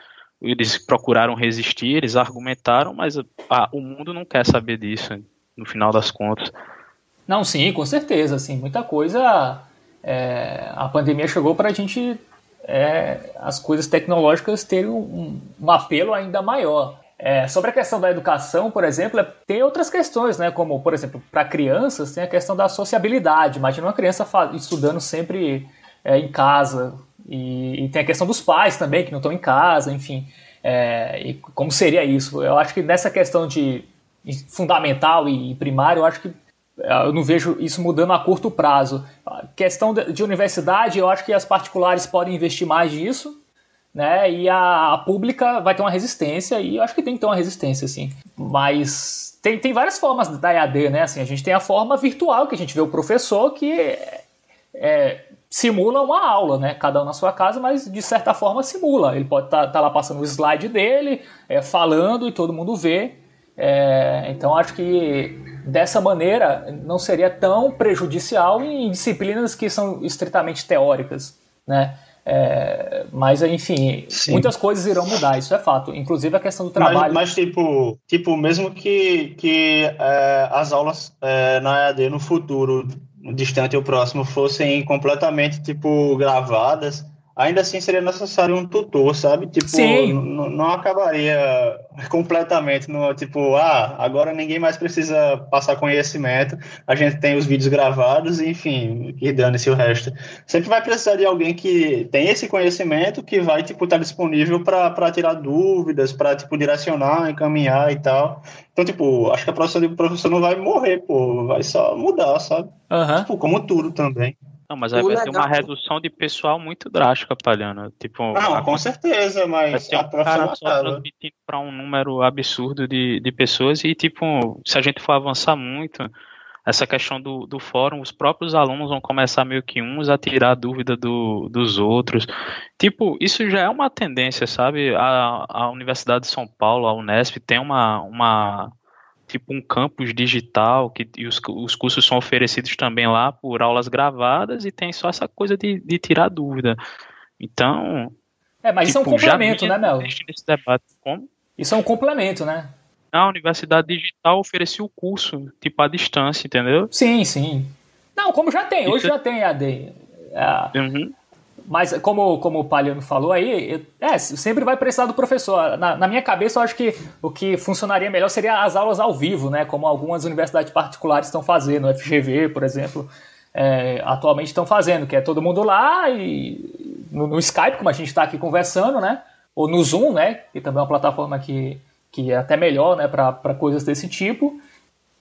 Eles procuraram resistir, eles argumentaram, mas ah, o mundo não quer saber disso, no final das contas. Não, sim, com certeza. Assim, muita coisa. É, a pandemia chegou para a gente. É, as coisas tecnológicas terem um, um apelo ainda maior. É, sobre a questão da educação, por exemplo, é, tem outras questões, né? Como, por exemplo, para crianças, tem a questão da sociabilidade. Imagina uma criança estudando sempre é, em casa. E, e, tem a questão dos pais também, que não estão em casa, enfim. É, e como seria isso? Eu acho que nessa questão de fundamental e primário, eu acho que é, eu não vejo isso mudando a curto prazo. A questão de universidade, eu acho que as particulares podem investir mais nisso, né? E a, a, pública vai ter uma resistência, e eu acho que tem que ter uma resistência, sim. Mas tem, tem várias formas da EAD, né? Assim, a gente tem a forma virtual, que a gente vê o professor que é, é simula uma aula, né? Cada um na sua casa, mas de certa forma simula. Ele pode estar tá, tá lá passando o slide dele, é, falando e todo mundo vê. É, então acho que dessa maneira não seria tão prejudicial em disciplinas que são estritamente teóricas, né? É, mas enfim, Sim. muitas coisas irão mudar, isso é fato. Inclusive a questão do trabalho. Mas, mas tipo, tipo, mesmo que, que é, as aulas é, na EAD no futuro distante ou próximo fossem completamente tipo gravadas, ainda assim seria necessário um tutor, sabe? Tipo, não acabaria *laughs* completamente no tipo, ah, agora ninguém mais precisa passar conhecimento, a gente tem os vídeos gravados, enfim, e dane-se o resto. Sempre vai precisar de alguém que tem esse conhecimento, que vai, tipo, estar tá disponível para tirar dúvidas, para, tipo, direcionar, encaminhar e tal. Então, tipo, acho que a profissão de professor não vai morrer, pô, vai só mudar, sabe? Uhum. Tipo, como tudo também. Não, mas aí o vai legal... ter uma redução de pessoal muito drástica, Palhano. Tipo, não, a... com certeza, mas vai ter um cara só transmitindo para um número absurdo de, de pessoas e, tipo, se a gente for avançar muito, essa questão do, do fórum, os próprios alunos vão começar meio que uns a tirar a dúvida do, dos outros. Tipo, isso já é uma tendência, sabe? A, a Universidade de São Paulo, a Unesp, tem uma, uma tipo um campus digital que e os, os cursos são oferecidos também lá por aulas gravadas e tem só essa coisa de, de tirar dúvida. Então. É, mas tipo, isso é um tipo, complemento, né, Mel? Nesse debate. Como? Isso é um complemento, né? a Universidade Digital oferecia o curso, tipo, à distância, entendeu? Sim, sim. Não, como já tem, hoje Isso... já tem AD. É, uhum. Mas como, como o Paliano falou aí, é, sempre vai precisar do professor. Na, na, minha cabeça, eu acho que o que funcionaria melhor seria as aulas ao vivo, né? Como algumas universidades particulares estão fazendo, o FGV, por exemplo, é, atualmente estão fazendo, que é todo mundo lá e no, no Skype, como a gente está aqui conversando, né? Ou no Zoom, né? Que também é uma plataforma que que é até melhor né, para coisas desse tipo.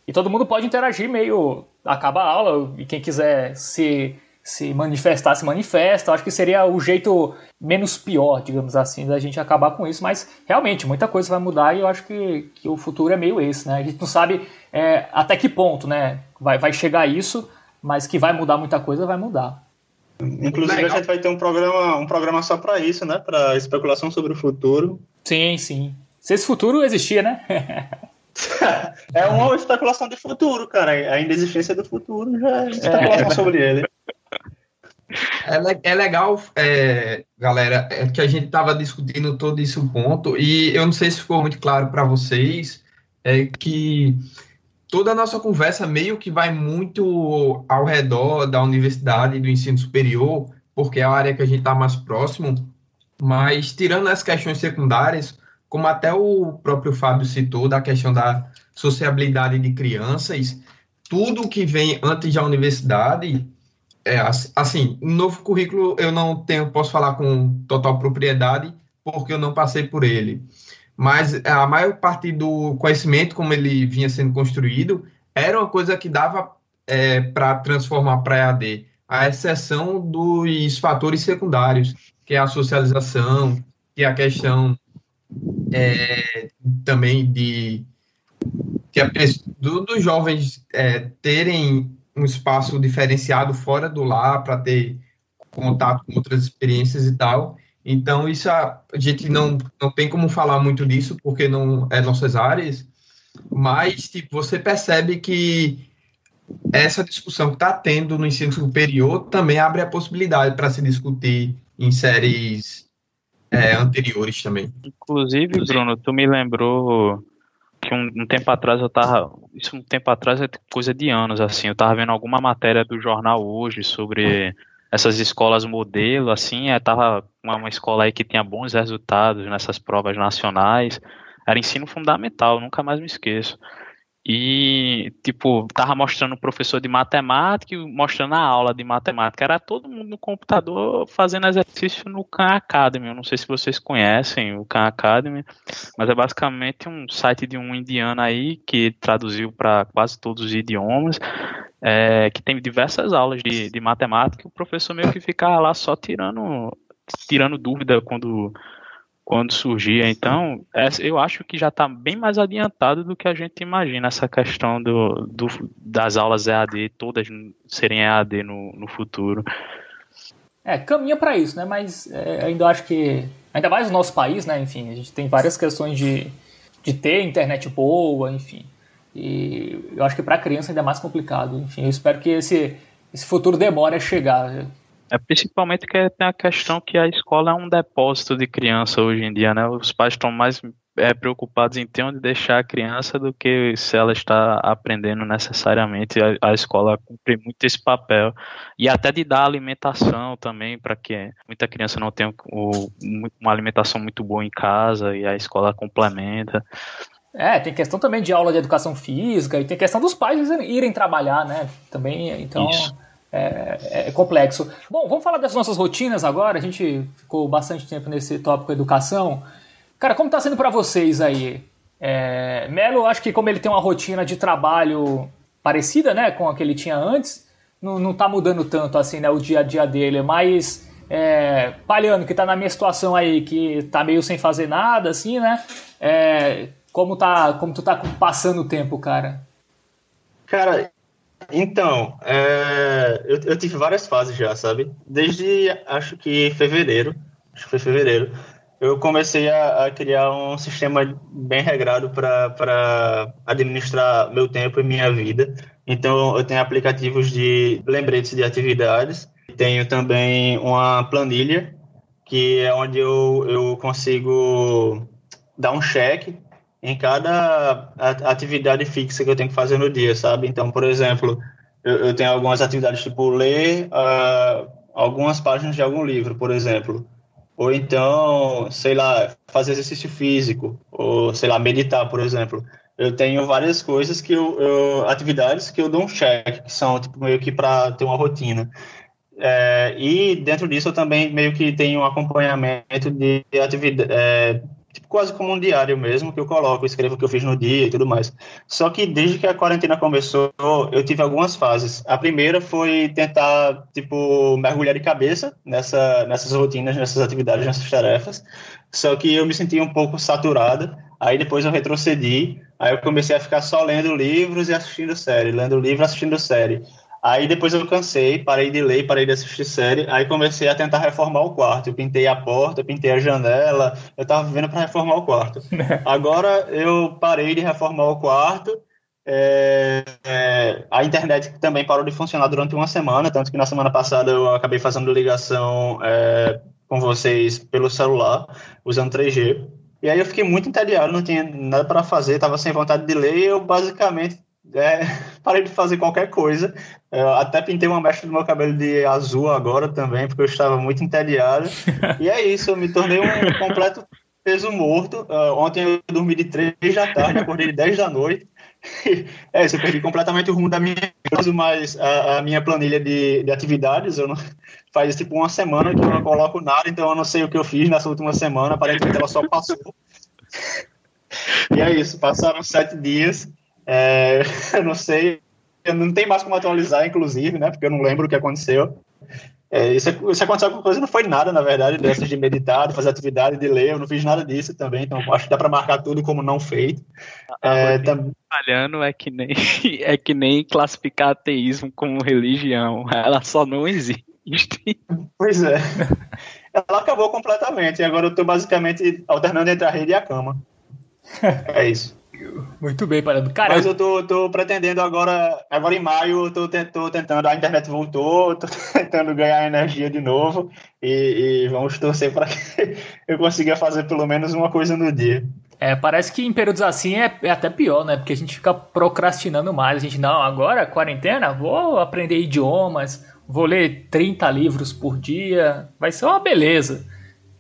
E todo mundo pode interagir meio. Acaba a aula e quem quiser se, se manifestar, se manifesta. Acho que seria o jeito menos pior, digamos assim, da gente acabar com isso. Mas realmente, muita coisa vai mudar e eu acho que, que o futuro é meio esse. Né? A gente não sabe é, até que ponto né, vai, vai chegar isso, mas que vai mudar muita coisa, vai mudar. Inclusive, Legal. a gente vai ter um programa, um programa só para isso, né? Para especulação sobre o futuro. Sim, sim. Se esse futuro existia, né? *laughs* é uma especulação de futuro, cara. A inexistência do futuro já é especulação é. sobre ele. É, é legal, é, galera, é que a gente estava discutindo todo esse ponto, e eu não sei se ficou muito claro para vocês, é que toda a nossa conversa meio que vai muito ao redor da universidade e do ensino superior, porque é a área que a gente está mais próximo, mas tirando as questões secundárias, como até o próprio Fábio citou, da questão da sociabilidade de crianças, tudo que vem antes da universidade, é, assim, novo currículo eu não tenho, posso falar com total propriedade, porque eu não passei por ele. Mas a maior parte do conhecimento, como ele vinha sendo construído, era uma coisa que dava é, para transformar para EAD, a exceção dos fatores secundários, que é a socialização, que é a questão é, também de que a, do, dos jovens é, terem um espaço diferenciado fora do lar para ter contato com outras experiências e tal. Então, isso a, a, gente não, não tem como falar muito disso, porque não é nossas áreas, mas tipo, você percebe que essa discussão que está tendo no ensino superior também abre a possibilidade para se discutir em séries é, anteriores também. Inclusive, Bruno, tu me lembrou que um, um, tempo atrás eu tava. Isso um tempo atrás é coisa de anos, assim. Eu tava vendo alguma matéria do jornal hoje sobre essas escolas modelo, assim. É, tava uma, uma escola aí que tinha bons resultados nessas provas nacionais. Era ensino fundamental, nunca mais me esqueço. E, tipo, tava mostrando o professor de matemática mostrando a aula de matemática. Era todo mundo no computador fazendo exercício no Khan Academy. Eu não sei se vocês conhecem o Khan Academy, mas é basicamente um site de um indiano aí que traduziu para quase todos os idiomas, é, que tem diversas aulas de, de matemática. O professor meio que fica lá só tirando, tirando dúvida quando quando surgia. Então, eu acho que já está bem mais adiantado do que a gente imagina essa questão do, do das aulas EAD, todas serem EAD no, no futuro. É, caminha para isso, né? Mas é, ainda acho que, ainda mais no nosso país, né? Enfim, a gente tem várias questões de, de ter internet boa, enfim. E eu acho que para criança ainda é mais complicado. Enfim, eu espero que esse, esse futuro demore a chegar. É principalmente que tem a questão que a escola é um depósito de criança hoje em dia, né? Os pais estão mais é, preocupados em ter onde deixar a criança do que se ela está aprendendo necessariamente. A, a escola cumpre muito esse papel. E até de dar alimentação também, para que muita criança não tenha o, uma alimentação muito boa em casa e a escola complementa. É, tem questão também de aula de educação física e tem questão dos pais irem trabalhar, né? Também, então. Isso é, é, complexo. Bom, vamos falar das nossas rotinas agora. A gente ficou bastante tempo nesse tópico educação. Cara, como está sendo para vocês aí? É, Melo, acho que como ele tem uma rotina de trabalho parecida, né, com a que ele tinha antes, não, não tá mudando tanto assim, né, o dia a dia dele. É mais é, que está na minha situação aí, que está meio sem fazer nada, assim, né? É, como tá, como tu tá passando o tempo, cara? Cara, Então, é, eu, eu, tive várias fases já, sabe? Desde acho que fevereiro, acho que foi fevereiro, eu comecei a, a criar um sistema bem regrado para administrar meu tempo e minha vida. Então, eu tenho aplicativos de lembretes de atividades, tenho também uma planilha, que é onde eu, eu consigo dar um cheque em cada atividade fixa que eu tenho que fazer no dia, sabe? Então, por exemplo, eu, eu tenho algumas atividades tipo ler uh, algumas páginas de algum livro, por exemplo. Ou então, sei lá, fazer exercício físico, ou sei lá, meditar, por exemplo. Eu tenho várias coisas que eu, eu atividades que eu dou um check, que são tipo meio que para ter uma rotina. É, e dentro disso eu também meio que tenho um acompanhamento de atividade, é, tipo, quase como um diário mesmo, que eu coloco, escrevo o que eu fiz no dia e tudo mais. Só que desde que a quarentena começou, eu tive algumas fases. A primeira foi tentar, tipo, mergulhar de cabeça nessa, nessas rotinas, nessas atividades, nessas tarefas. Só que eu me sentia um pouco saturada. Aí depois eu retrocedi, aí eu comecei a ficar só lendo livros e assistindo série, lendo livro, assistindo série. Aí depois eu cansei, parei de ler, parei de assistir série, aí comecei a tentar reformar o quarto. Eu pintei a porta, pintei a janela, eu tava vivendo para reformar o quarto. *laughs* Agora eu parei de reformar o quarto, é, é, a internet também parou de funcionar durante uma semana, tanto que na semana passada eu acabei fazendo ligação é, com vocês pelo celular, usando 3G. E aí eu fiquei muito entediado, não tinha nada para fazer, estava sem vontade de ler, e eu basicamente é, *laughs* parei de fazer qualquer coisa. Eu até pintei uma mecha do meu cabelo de azul agora também, porque eu estava muito entediado. *laughs* e é isso, eu me tornei um completo peso morto. Uh, ontem eu dormi de 3 da tarde, acordei de 10 da noite. *laughs* é isso, eu perdi completamente o rumo da minha vida, mas a, a, minha planilha de, de atividades, eu não, faz tipo uma semana que eu não coloco nada, então eu não sei o que eu fiz nessa última semana, aparentemente ela só passou. e é isso, passaram sete dias é, *laughs* eu não sei, não tem mais como atualizar, inclusive, né? Porque eu não lembro o que aconteceu. É, isso, isso aconteceu com coisa, não foi nada, na verdade, dessas de meditar, de fazer atividade, de ler, eu não fiz nada disso também, então acho que dá para marcar tudo como não feito. É, tam... Falhando é que nem *laughs* é que nem classificar ateísmo como religião, ela só não existe. Pois é. *laughs* Ela acabou completamente, e agora eu estou basicamente alternando entre a rede e a cama. É isso. Muito bem, Parado. Cara, Mas eu tô, tô, pretendendo agora, agora em maio, eu tô, tô, tentando, a internet voltou, *laughs* tô tentando ganhar energia de novo e, e vamos torcer para que *laughs* eu consiga fazer pelo menos uma coisa no dia. É, parece que em períodos assim é, é, até pior, né? Porque a gente fica procrastinando mais. A gente, não, agora, quarentena, vou aprender idiomas, vou ler 30 livros por dia, vai ser uma beleza.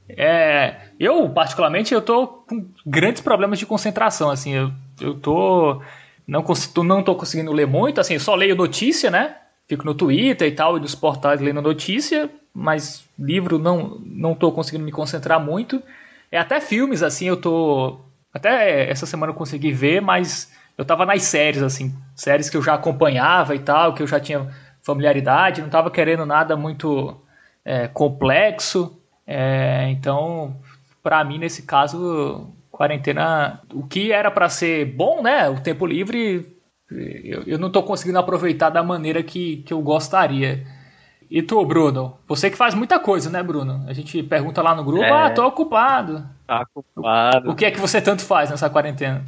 É, eu, particularmente, eu tô com grandes problemas de concentração, assim, eu, eu tô não, tô, não tô conseguindo ler muito, assim, só leio notícia, né? Fico no Twitter e tal, e nos portais lendo notícia, mas livro não, não tô conseguindo me concentrar muito. É até filmes, assim, eu tô... Até essa semana eu consegui ver, mas eu tava nas séries, assim, séries que eu já acompanhava e tal, que eu já tinha familiaridade, não tava querendo nada muito é, complexo, é, então para mim, nesse caso, quarentena, o que era para ser bom, né? O tempo livre, eu, eu não estou conseguindo aproveitar da maneira que, que eu gostaria. E tu, Bruno? Você que faz muita coisa, né, Bruno? A gente pergunta lá no grupo, é, ah, tô ocupado. Tá ocupado. O que é que você tanto faz nessa quarentena?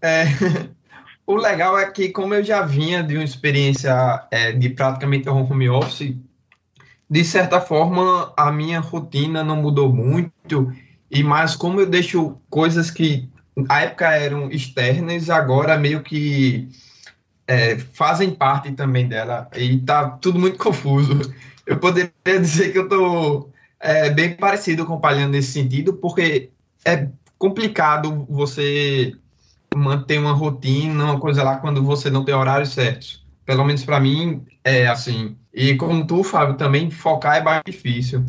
É, *laughs* o legal é que, como eu já vinha de uma experiência é, de praticamente home office, de certa forma, a minha rotina não mudou muito, e mais como eu deixo coisas que na época eram externas, agora meio que é, fazem parte também dela, e tá tudo muito *laughs* confuso. Eu poderia dizer que eu tô é, bem parecido com o Palhano nesse sentido, porque é complicado você manter uma rotina, uma coisa lá, quando você não tem horários certos. Pelo menos para mim, é assim. E como tu, Fábio, também focar é mais difícil.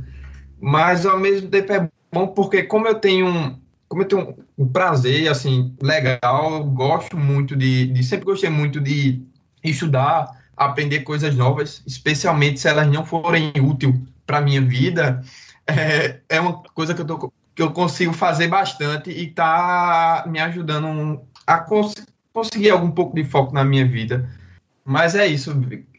Mas ao mesmo tempo é bom porque como eu tenho como eu tenho um prazer assim legal, gosto muito de, de sempre gostei muito de estudar, aprender coisas novas, especialmente se elas não forem úteis para minha vida, *laughs* é, é uma coisa que eu, tô, que eu consigo fazer bastante e tá me ajudando a cons conseguir algum pouco de foco na minha vida. Mas é isso,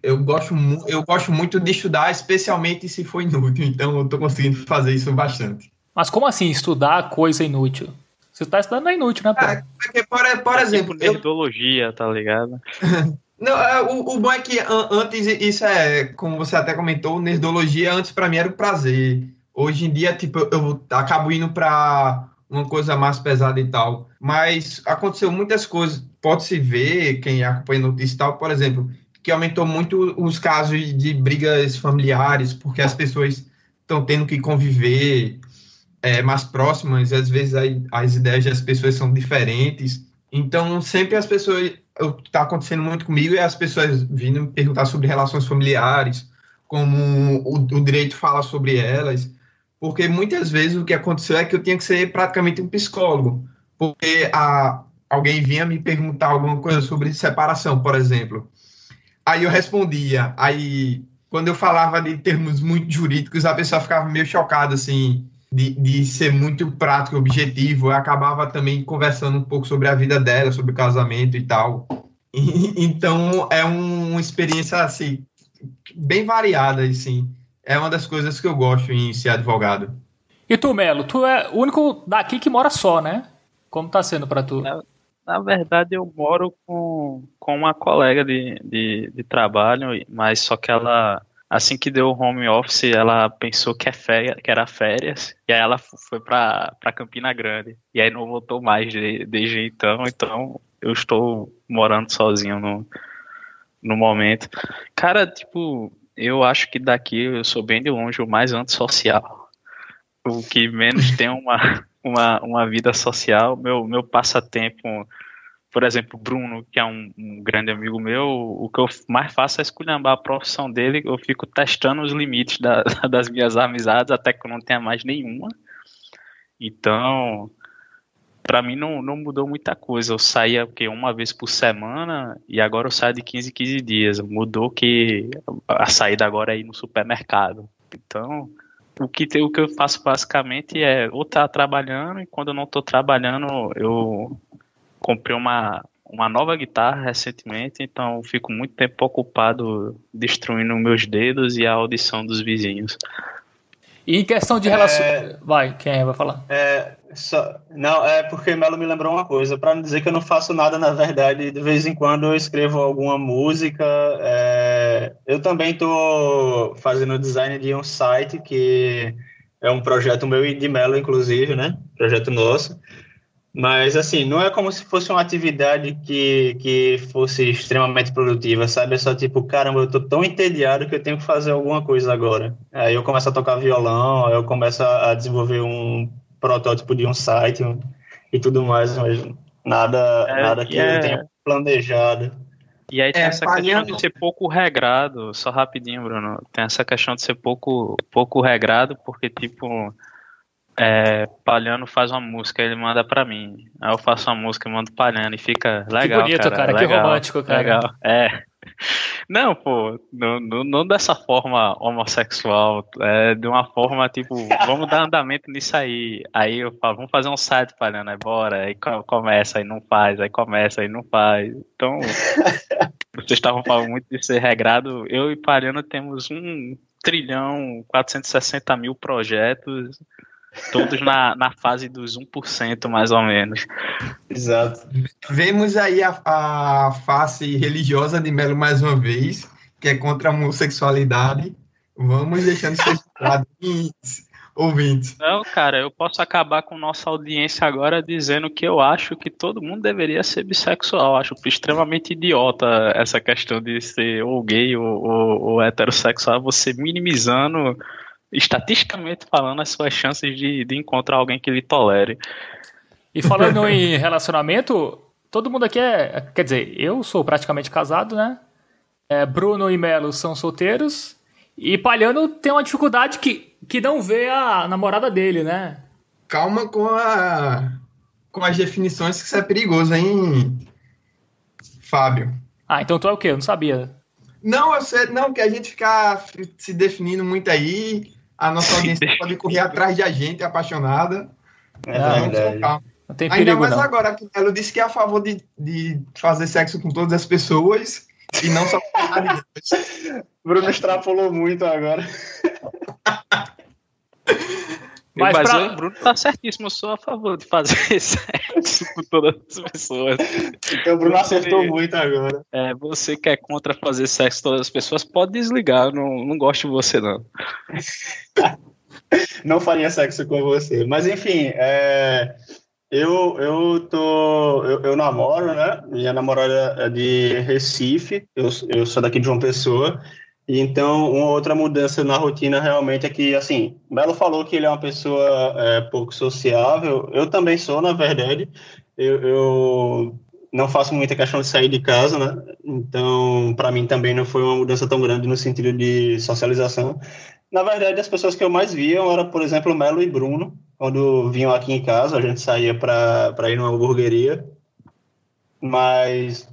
eu gosto, eu gosto muito de estudar, especialmente se for inútil, então eu tô conseguindo fazer isso bastante. Mas como assim, estudar coisa inútil? Você está estudando é inútil, né, pô? É, porque, por, por exemplo... É nerdologia, eu... tá ligado? *laughs* Não, é, o, o bom é que antes, isso é, como você até comentou, nerdologia antes para mim era um prazer. Hoje em dia, tipo, eu acabo indo para uma coisa mais pesada e tal. Mas aconteceu muitas coisas. Pode-se ver, quem acompanha notícias e tal, por exemplo, que aumentou muito os casos de brigas familiares, porque as pessoas estão tendo que conviver é, mais próximas, às vezes as ideias das pessoas são diferentes. Então, sempre as pessoas. Está acontecendo muito comigo e as pessoas vindo me perguntar sobre relações familiares, como o, o direito fala sobre elas porque muitas vezes o que aconteceu é que eu tinha que ser praticamente um psicólogo, porque a, alguém vinha me perguntar alguma coisa sobre separação, por exemplo. Aí eu respondia, aí quando eu falava de termos muito jurídicos, a pessoa ficava meio chocada, assim, de, de ser muito prático e objetivo. Eu acabava também conversando um pouco sobre a vida dela, sobre o casamento e tal. E, *laughs* então, é um, uma experiência, assim, bem variada, assim é uma das coisas que eu gosto em ser advogado. E tu, Melo, tu é o único daqui que mora só, né? Como tá sendo para tu? Na, na, verdade, eu moro com, com uma colega de, de, de, trabalho, mas só que ela, assim que deu o home office, ela pensou que, é férias, que era férias, e aí ela foi para Campina Grande. E aí não voltou mais de, desde então, então eu estou morando sozinho no, no momento. Cara, tipo, eu acho que daqui eu sou bem de longe o mais antissocial. O que menos tem uma, uma, uma vida social. Meu, meu passatempo, por exemplo, Bruno, que é um, um, grande amigo meu, o que eu mais faço é esculhambar a profissão dele. Eu fico testando os limites da, *laughs* das minhas amizades até que eu não tenha mais nenhuma. Então, para mim não, não mudou muita coisa. Eu saía porque uma vez por semana e agora eu saio de 15 em 15 dias. Mudou que a saída agora é ir no supermercado. Então, o que, o que eu faço basicamente é ou estar tá trabalhando e quando eu não estou trabalhando eu comprei uma, uma nova guitarra recentemente, então fico muito tempo ocupado destruindo meus dedos e a audição dos vizinhos. E em questão de relação. É... Vai, quem é? vai falar? É, só... Não, é porque Melo me lembrou uma coisa. Para não dizer que eu não faço nada, na verdade, de vez em quando eu escrevo alguma música. É... Eu também estou fazendo design de um site que é um projeto meu e de Melo, inclusive, né? Projeto nosso. Mas, assim, não é como se fosse uma atividade que, que fosse extremamente produtiva, sabe? É só tipo, caramba, eu tô tão entediado que eu tenho que fazer alguma coisa agora. Aí eu começo a tocar violão, eu começo a desenvolver um protótipo de um site e tudo mais, mas nada, é, nada que é... eu tenha planejado. E aí tem é, essa questão de ser pouco regrado, só rapidinho, Bruno. Tem essa questão de ser pouco, pouco regrado, porque, tipo, é, Palhano faz uma música, ele manda pra mim. Aí eu faço uma música e mando Palhano e fica legal. Que bonito, cara, cara legal, que romântico, cara. Legal. É. Não, pô, não, não, não, dessa forma homossexual, é de uma forma tipo, vamos dar andamento nisso aí. Aí eu falo, vamos fazer um site, Palhano, aí bora. Aí começa, aí não faz, aí começa, aí não faz. Então, *laughs* vocês estavam falando muito de ser regrado. Eu e Palhano temos um trilhão, 460 mil projetos Todos na, na fase dos 1%, mais ou menos. Exato. Vemos aí a, a face religiosa de Melo mais uma vez, que é contra a homossexualidade. Vamos deixando registrado, *laughs* ouvintes. Não, cara, eu posso acabar com nossa audiência agora dizendo que eu acho que todo mundo deveria ser bissexual. Acho extremamente idiota essa questão de ser ou gay ou, ou, ou heterossexual, você minimizando estatisticamente falando, as suas chances de, de encontrar alguém que lhe tolere. E falando em relacionamento, todo mundo aqui é. Quer dizer, eu sou praticamente casado, né? É, Bruno e Melo são solteiros. E Palhano tem uma dificuldade que, que não vê a namorada dele, né? Calma com a. com as definições que isso é perigoso, hein, Fábio? Ah, então tu é o quê? Eu não sabia. Não, eu sei, não, que a gente ficar se definindo muito aí, a nossa audiência pode correr atrás de a gente, apaixonada. É verdade. Não tem perigo, Ainda mais não. agora que ela disse que é a favor de, de fazer sexo com todas as pessoas E não só Bruno extrapolou muito agora. *laughs* Mas, Mas pra... o *laughs* Bruno tá certíssimo, eu sou a favor de fazer *laughs* sexo com todas as pessoas. Então o Bruno acertou você, muito agora. É, você que é contra fazer sexo com todas as pessoas, pode desligar, não, não gosto de você não. *laughs* não faria sexo com você. Mas enfim, é, eu, eu tô. Eu, eu, namoro, né? Minha namorada é de Recife, eu, eu sou daqui de João Pessoa. Então, uma outra mudança na rotina realmente é que, assim, Belo falou que ele é uma pessoa é, pouco sociável. Eu também sou, na verdade. Eu, eu, não faço muita questão de sair de casa, né? Então, para mim também não foi uma mudança tão grande no sentido de socialização. Na verdade, as pessoas que eu mais via eram, por exemplo, Melo e Bruno. Quando vinham aqui em casa, a gente saía para ir numa hamburgueria. Mas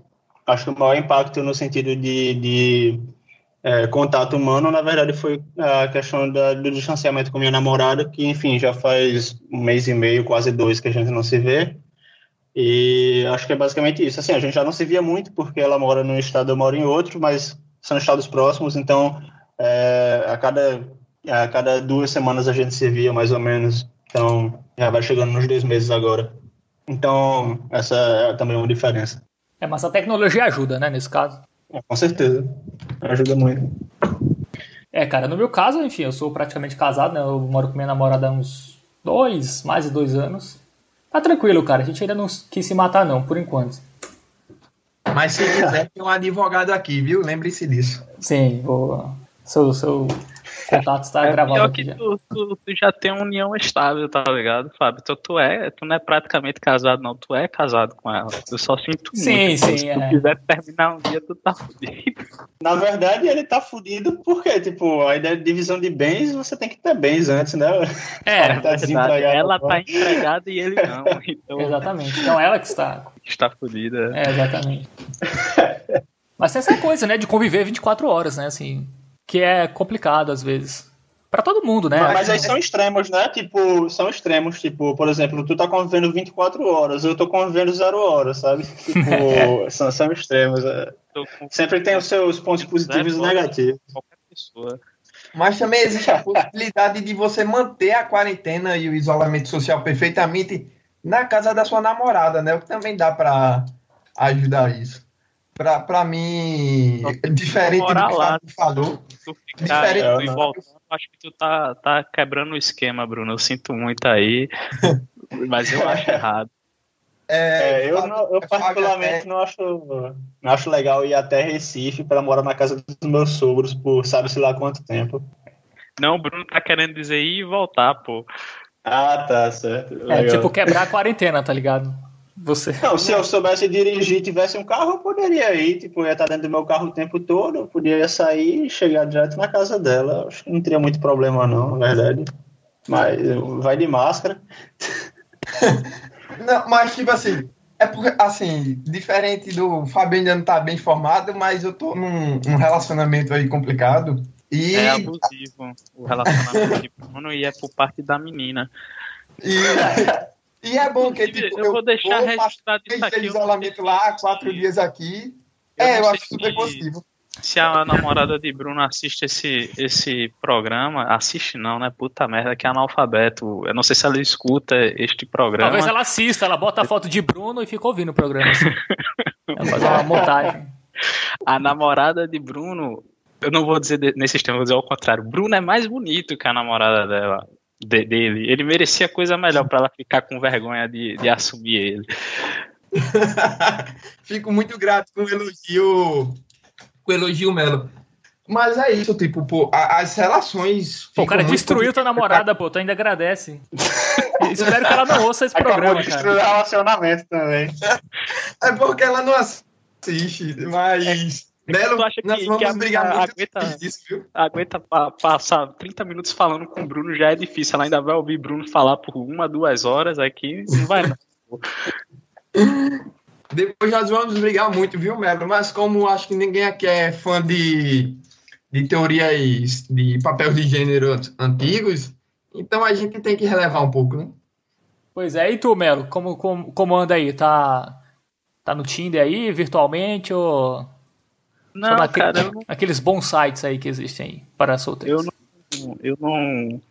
acho que o maior impacto no sentido de, de é, contato humano, na verdade, foi a questão da, do distanciamento com minha namorada, que, enfim, já faz um mês e meio, quase dois, que a gente não se vê. E acho que é basicamente isso. Assim, a gente já não se via muito, porque ela mora num estado, eu moro em outro, mas são estados próximos, então é, a, cada, a cada duas semanas a gente se via, mais ou menos. Então, já vai chegando nos dois meses agora. Então, essa é também uma diferença. É, mas a tecnologia ajuda, né, nesse caso. É, com certeza. Ajuda muito. É, cara, no meu caso, enfim, eu sou praticamente casado, né? Eu moro com minha namorada há uns dois, mais de dois anos. Tá tranquilo, cara. A gente ainda não quis se matar, não, por enquanto. Mas se quiser, tem um advogado aqui, viu? Lembre-se disso. Sim, vou. Seu, seu contato está é gravado pior aqui. Que tu, tu, tu, já tem uma união estável, tá ligado, Fábio? Então tu é, tu não é praticamente casado, não. Tu é casado com ela. Eu só sinto sim, muito. Sim, Se é. tu quiser terminar um dia, tu tá fudido. Na verdade, ele tá fudido porque, tipo, a ideia de divisão de bens, você tem que ter bens antes, né? É, *laughs* tá ela tá empregada e ele não. *laughs* Então... Exatamente. Então ela que está. Está fudida. É, exatamente. *laughs* Mas tem essa coisa, né, de conviver 24 horas, né, assim que é complicado às vezes. Para todo mundo, né? Mas, aí são extremos, né? Tipo, são extremos. Tipo, por exemplo, tu tá convivendo 24 horas, eu tô convivendo 0 horas, sabe? Tipo, *laughs* são, são extremos. É. Sempre tem os seus pontos positivos e negativos. Qualquer pessoa. Mas também existe a possibilidade de você manter a quarentena e o isolamento social perfeitamente na casa da sua namorada, né? O que também dá para ajudar isso. Para mim, diferente do que lá. falou, tu ficar diferente, é, voltando, acho que tu tá, tá quebrando o esquema, Bruno. Eu sinto muito aí, *laughs* mas eu acho errado. É, é, eu, não, eu particularmente não acho, não acho legal ir até Recife para morar na casa dos meus sogros por sabe-se lá quanto tempo. Não, o Bruno tá querendo dizer ir e voltar, pô. Ah, tá, certo. É, legal. tipo quebrar a quarentena, tá ligado? Você... Não, se eu soubesse dirigir e tivesse um carro, eu poderia ir. Tipo, eu ia estar dentro do meu carro o tempo todo, eu poderia sair e chegar direto na casa dela. Acho que não teria muito problema, não, na verdade. Mas vai de máscara. não, mas, tipo assim, é porque, assim, diferente do Fabio ainda não tá bem formado, mas eu tô num, num relacionamento aí complicado. E... É abusivo o relacionamento de Bruno e é por parte da menina. E e é bom que tipo, eu, eu vou deixar vou registrado isso aqui. isolamento lá, quatro dias aqui. Eu é, eu acho super possível. Se a namorada de Bruno assiste esse, esse programa, assiste não, né? Puta merda, que é analfabeto. Eu não sei se ela escuta este programa. Talvez ela assista, ela bota a foto de Bruno e fica ouvindo o programa. Assim. *laughs* Ela faz uma montagem. A namorada de Bruno, eu não vou dizer nesse sistema, vou dizer ao contrário. Bruno é mais bonito que a namorada dela de, dele. Ele merecia coisa melhor para ela ficar com vergonha de, de assumir ele. *laughs* Fico muito grato com o elogio, com o elogio Melo. Mas é isso, tipo, pô, as relações. Pô, o cara destruiu tua namorada, pô, tu ainda agradece. *laughs* Espero que ela não ouça esse Acabou programa, de destruir o relacionamento também. *laughs* é porque ela não assiste, mas. Belo, tu acha que, nós vamos que a, brigar a, muito aguenta, disso, viu? Aguenta pa, passar 30 minutos falando com o Bruno já é difícil. Ela ainda vai ouvir Bruno falar por uma, duas horas aqui. Não vai, não. *laughs* Depois nós vamos brigar muito, viu, Melo? Mas como acho que ninguém aqui é fã de, de teorias de papel de gênero antigos, então a gente tem que relevar um pouco, né? Pois é, e tu, Melo? Como, como, como anda aí? Tá, tá no Tinder aí, virtualmente, ou Não, naquele, cara, não... aqueles bons sites aí que existem para solteiros. Eu não, eu não,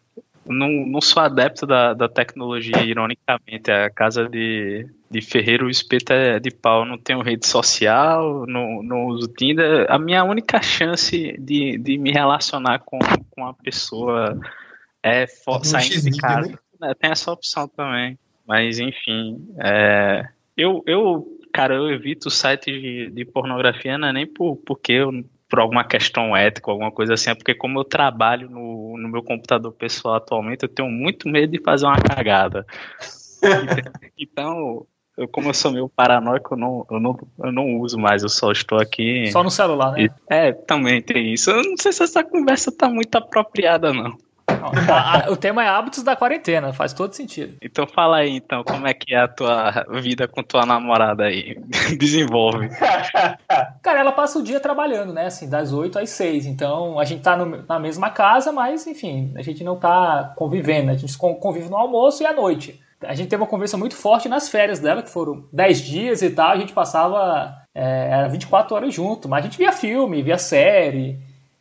não, não sou adepto da, da tecnologia, ironicamente. A casa de, de Ferreiro, o espeto é de pau. Não tenho rede social, não, não uso Tinder. A minha única chance de, de me relacionar com, com uma pessoa é saindo de casa. Né? Tem essa opção também. Mas, enfim, é, eu, eu, cara, eu evito sites de, de pornografia, não é nem por, porque eu por alguma questão ética, alguma coisa assim, é porque como eu trabalho no, no meu computador pessoal atualmente, eu tenho muito medo de fazer uma cagada. *laughs* então, eu, como eu sou meio paranoico, eu não, eu, não, eu não uso mais, eu só estou aqui. Só no celular, né? É, também tem isso. Eu não sei se essa conversa tá muito apropriada, não. *laughs* A, a, o tema é hábitos da quarentena, faz todo sentido. Então fala aí, então, como é que é a tua vida com tua namorada aí? *laughs* Desenvolve. *laughs* Cara, ela passa o dia trabalhando, né? Assim, das 8 às 6. Então a gente tá no, na mesma casa, mas enfim, a gente não tá convivendo. A gente convive no almoço e à noite. A gente teve uma conversa muito forte nas férias dela, que foram 10 dias e tal. A gente passava é, era 24 horas junto, mas a gente via filme, via série.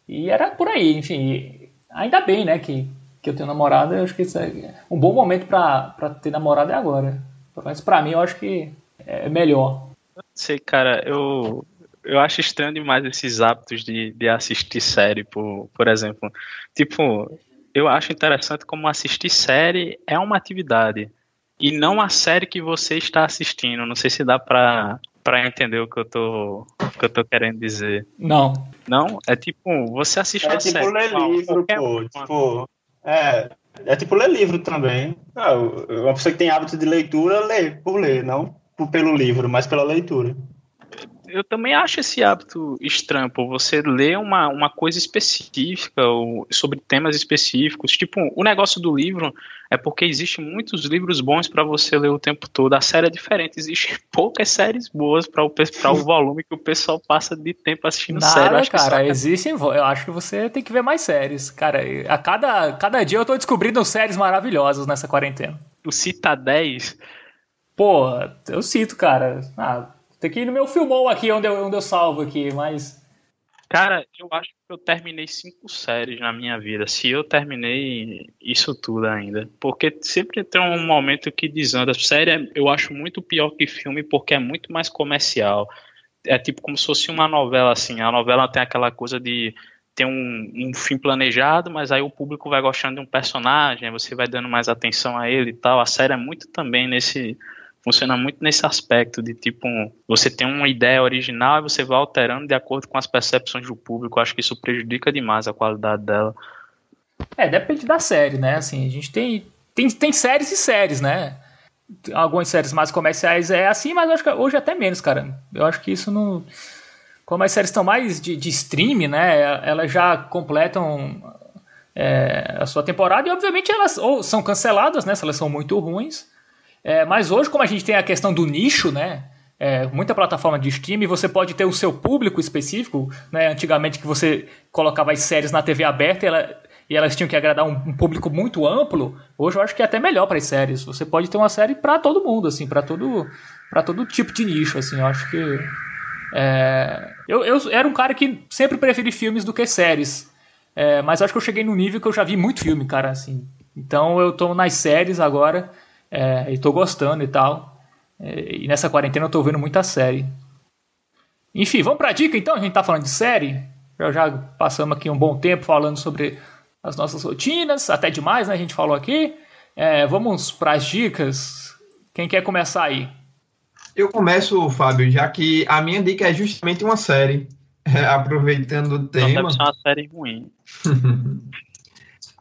E era por aí, enfim ainda bem, né, que, que eu tenho namorada, eu acho que é um bom momento para ter namorada é agora. Mas para mim eu acho que é melhor. Sei, cara, eu eu acho estranho demais esses hábitos de, de assistir série, por, por exemplo. Tipo, eu acho interessante como assistir série é uma atividade e não a série que você está assistindo. Não sei se dá pra, pra entender o que eu tô, o que eu tô querendo dizer. Não. Não? É tipo, você assiste é uma tipo série. ler livro, pô. Tipo, é, é tipo ler livro também. Ah, uma pessoa que tem hábito de leitura, lê por ler, não pelo livro, mas pela leitura eu também acho esse hábito estranho, você ler uma, uma coisa específica ou sobre temas específicos. Tipo, o negócio do livro é porque existem muitos livros bons para você ler o tempo todo. A série é diferente, existem *laughs* poucas séries boas para o, o volume que o pessoal passa de tempo assistindo Nada, série. Eu cara, existem. Eu acho que você tem que ver mais séries. Cara, a cada, cada dia eu tô descobrindo séries maravilhosas nessa quarentena. Tu cita 10? Pô, eu cito, cara. Ah, tem que ir no meu filmou aqui, onde eu, onde eu salvo aqui, mas. Cara, eu acho que eu terminei cinco séries na minha vida. Se eu terminei isso tudo ainda. Porque sempre tem um momento que desanda. Série eu acho muito pior que filme porque é muito mais comercial. É tipo como se fosse uma novela, assim. A novela tem aquela coisa de ter um, um fim planejado, mas aí o público vai gostando de um personagem, você vai dando mais atenção a ele e tal. A série é muito também nesse funciona muito nesse aspecto de tipo, você tem uma ideia original e você vai alterando de acordo com as percepções do público. Acho que isso prejudica demais a qualidade dela. É, depende da série, né? Assim, a gente tem, tem, tem séries e séries, né? Algumas séries mais comerciais é assim, mas acho que hoje até menos, cara. Eu acho que isso não. Como as séries estão mais de, de streaming, né? Elas já completam é, a sua temporada e, obviamente, elas ou são canceladas, né? Se elas são muito ruins é, mas hoje, como a gente tem a questão do nicho, né? É, muita plataforma de streaming, você pode ter o seu público específico, né? Antigamente que você colocava as séries na TV aberta e, ela, e elas tinham que agradar um, um, público muito amplo. Hoje eu acho que é até melhor para as séries. Você pode ter uma série para todo mundo, assim, para todo para todo tipo de nicho, assim. Eu acho que é, eu, eu era um cara que sempre preferi filmes do que séries. É, mas acho que eu cheguei num nível que eu já vi muito filme, cara, assim. Então eu tô nas séries agora. É, e tô gostando e tal. É, e nessa quarentena eu tô vendo muita série. Enfim, vamos pra dica então? A gente tá falando de série. Já, já passamos aqui um bom tempo falando sobre as nossas rotinas, até demais, né? A gente falou aqui. É, vamos para as dicas. Quem quer começar aí? Eu começo, Fábio, já que a minha dica é justamente uma série. *laughs* É, aproveitando o tema. Não deve ser uma série ruim. *laughs*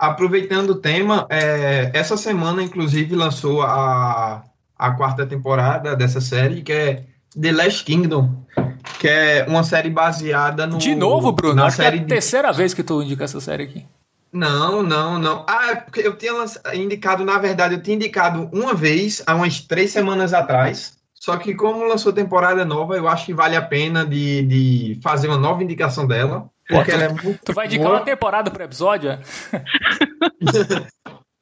Aproveitando o tema, é, essa semana, inclusive, lançou a, a quarta temporada dessa série, que é The Last Kingdom, que é uma série baseada no. De novo, Bruno? Acho série que é a de... terceira vez que tu indica essa série aqui. Não, não, não. Ah, é porque eu tinha indicado, na verdade, eu tinha indicado uma vez, há umas três semanas atrás. Só que como lançou temporada nova, eu acho que vale a pena de, de fazer uma nova indicação dela. Porque ela é muito Tu vai indicar boa. uma temporada por episódio? É? *laughs*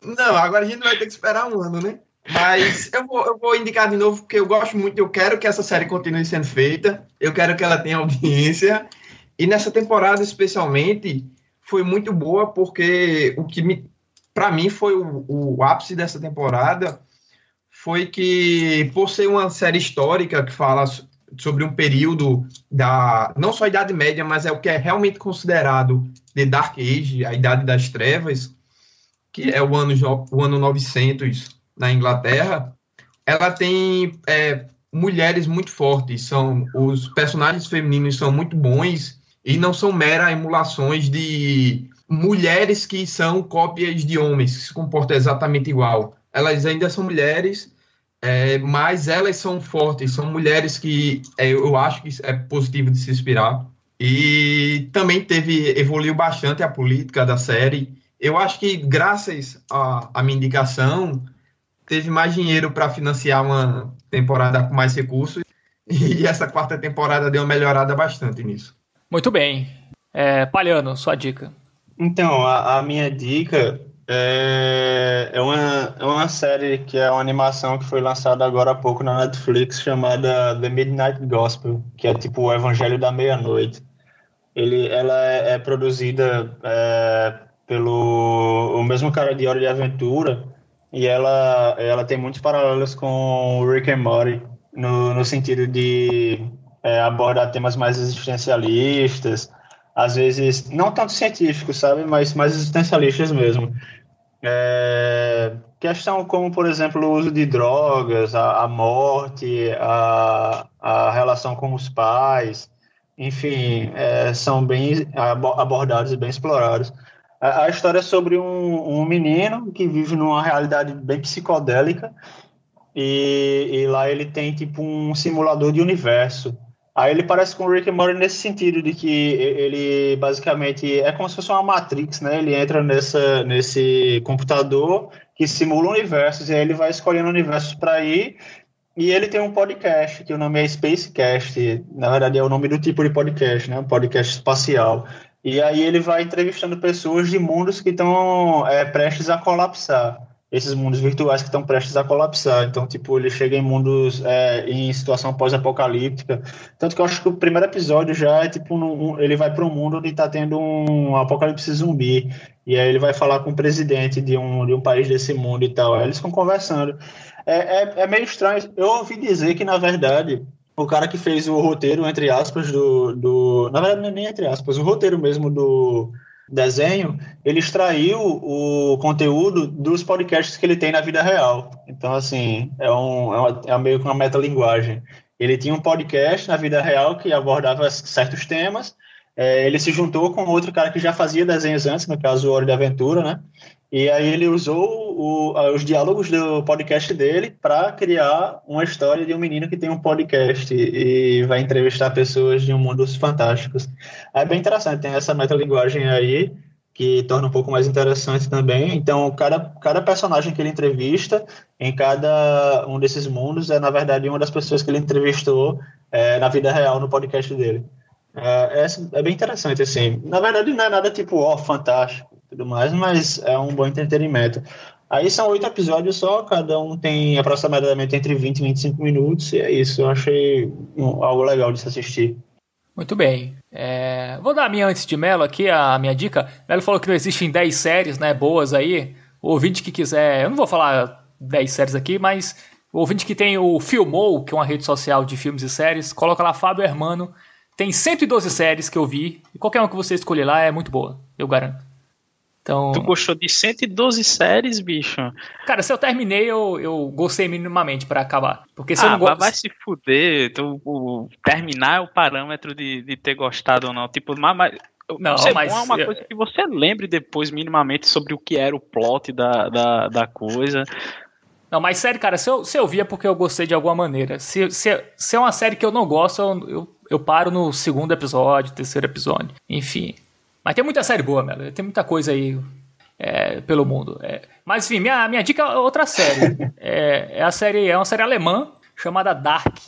não, agora a gente vai ter que esperar um ano, né? Mas eu vou, eu vou indicar de novo, porque eu gosto muito, eu quero que essa série continue sendo feita, eu quero que ela tenha audiência, E nessa temporada, especialmente, foi muito boa porque o que me para mim foi o, o, ápice dessa temporada foi que por ser uma série histórica que fala sobre um período da não só a Idade Média, mas é o que é realmente considerado de Dark Age, a Idade das Trevas, que é o ano o ano 900 na Inglaterra, ela tem é, mulheres muito fortes, são os personagens femininos são muito bons e não são meras emulações de mulheres que são cópias de homens, que se comportam exatamente igual. Elas ainda são mulheres, é, mas elas são fortes, são mulheres que é, eu acho que é positivo de se inspirar. E também teve evoluiu bastante a política da série. Eu acho que graças à minha indicação teve mais dinheiro para financiar uma temporada com mais recursos *laughs* e essa quarta temporada deu uma melhorada bastante nisso. Muito bem. É, Palhano, sua dica. Então, a, a minha dica é, é, uma, é uma série que é uma animação que foi lançada agora há pouco na Netflix chamada The Midnight Gospel, que é tipo o Evangelho da Meia-Noite. Ele, ela é, é produzida é, pelo o mesmo cara de Hora de Aventura e ela, ela tem muitos paralelos com Rick and Morty no, no sentido de é, abordar temas mais existencialistas, às vezes não tanto científicos, sabe, mas mais existencialistas mesmo. É, questão como, por exemplo, o uso de drogas, a, a morte, a, a relação com os pais, enfim, é, são bem abordados e bem explorados. A, a história é sobre um, um menino que vive numa realidade bem psicodélica e, e lá ele tem tipo um simulador de universo Aí ele parece com o Rick and Morty nesse sentido de que ele basicamente é como se fosse uma Matrix, né? Ele entra nessa, nesse computador que simula universos e aí ele vai escolhendo universos para ir. E ele tem um podcast que o nome é Spacecast. Na verdade é o nome do tipo de podcast, né? Um podcast espacial. E aí ele vai entrevistando pessoas de mundos que estão é, prestes a colapsar esses mundos virtuais que estão prestes a colapsar. Então, tipo, ele chega em mundos é, em situação pós-apocalíptica. Tanto que eu acho que o primeiro episódio já é tipo, um, ele vai para um mundo onde está tendo um apocalipse zumbi. E aí ele vai falar com o presidente de um, de um país desse mundo e tal. Aí eles estão conversando. É, é, é meio estranho. Eu ouvi dizer que, na verdade, o cara que fez o roteiro, entre aspas, do. do na verdade, não é nem entre aspas, o roteiro mesmo do desenho, ele extraiu o conteúdo dos podcasts que ele tem na vida real. Então, assim, é, um, é, uma, é meio que uma metalinguagem. Ele tinha um podcast na vida real que abordava certos temas, é, ele se juntou com outro cara que já fazia desenhos antes, no caso o Hora de Aventura, né? E aí ele usou o, os diálogos do podcast dele para criar uma história de um menino que tem um podcast e, vai entrevistar pessoas de um mundo fantásticos. É bem interessante, tem essa metalinguagem aí que torna um pouco mais interessante também. Então, cada, cada personagem que ele entrevista em cada um desses mundos é, na verdade, uma das pessoas que ele entrevistou é, na vida real no podcast dele. É, é, é, bem interessante, assim. Na verdade, não é nada tipo, ó, oh, fantástico tudo mais, mas é um bom entretenimento. Aí são oito episódios só, cada um tem aproximadamente entre 20 e 25 minutos, e é isso. Eu achei algo legal de se assistir. Muito bem. É, vou dar a minha antes de Melo aqui, a minha dica. Melo falou que não existem 10 séries né, boas aí. O ouvinte que quiser, eu não vou falar 10 séries aqui, mas o ouvinte que tem o Filmou, que é uma rede social de filmes e séries, coloca lá Fábio Hermano. Tem 112 séries que eu vi, e qualquer uma que você escolher lá é muito boa, eu garanto. Então... Tu gostou de 112 séries, bicho? Cara, se eu terminei, eu, eu gostei minimamente para acabar. Porque se ah, eu não gosto. Vai se fuder. Tu, o, terminar é o parâmetro de, de ter gostado ou não. Tipo, mas, mas não, ser mas é uma coisa que você lembre depois minimamente sobre o que era o plot da, da, da coisa. Não, mas sério, cara, se eu, se eu via é porque eu gostei de alguma maneira. Se, se, se é uma série que eu não gosto, eu, eu, eu paro no segundo episódio, terceiro episódio. Enfim. Mas tem muita série boa, Melo. Tem muita coisa aí é, pelo mundo. É. Mas enfim, minha, minha dica é outra série. *laughs* é, é, a série. É uma série alemã chamada Dark.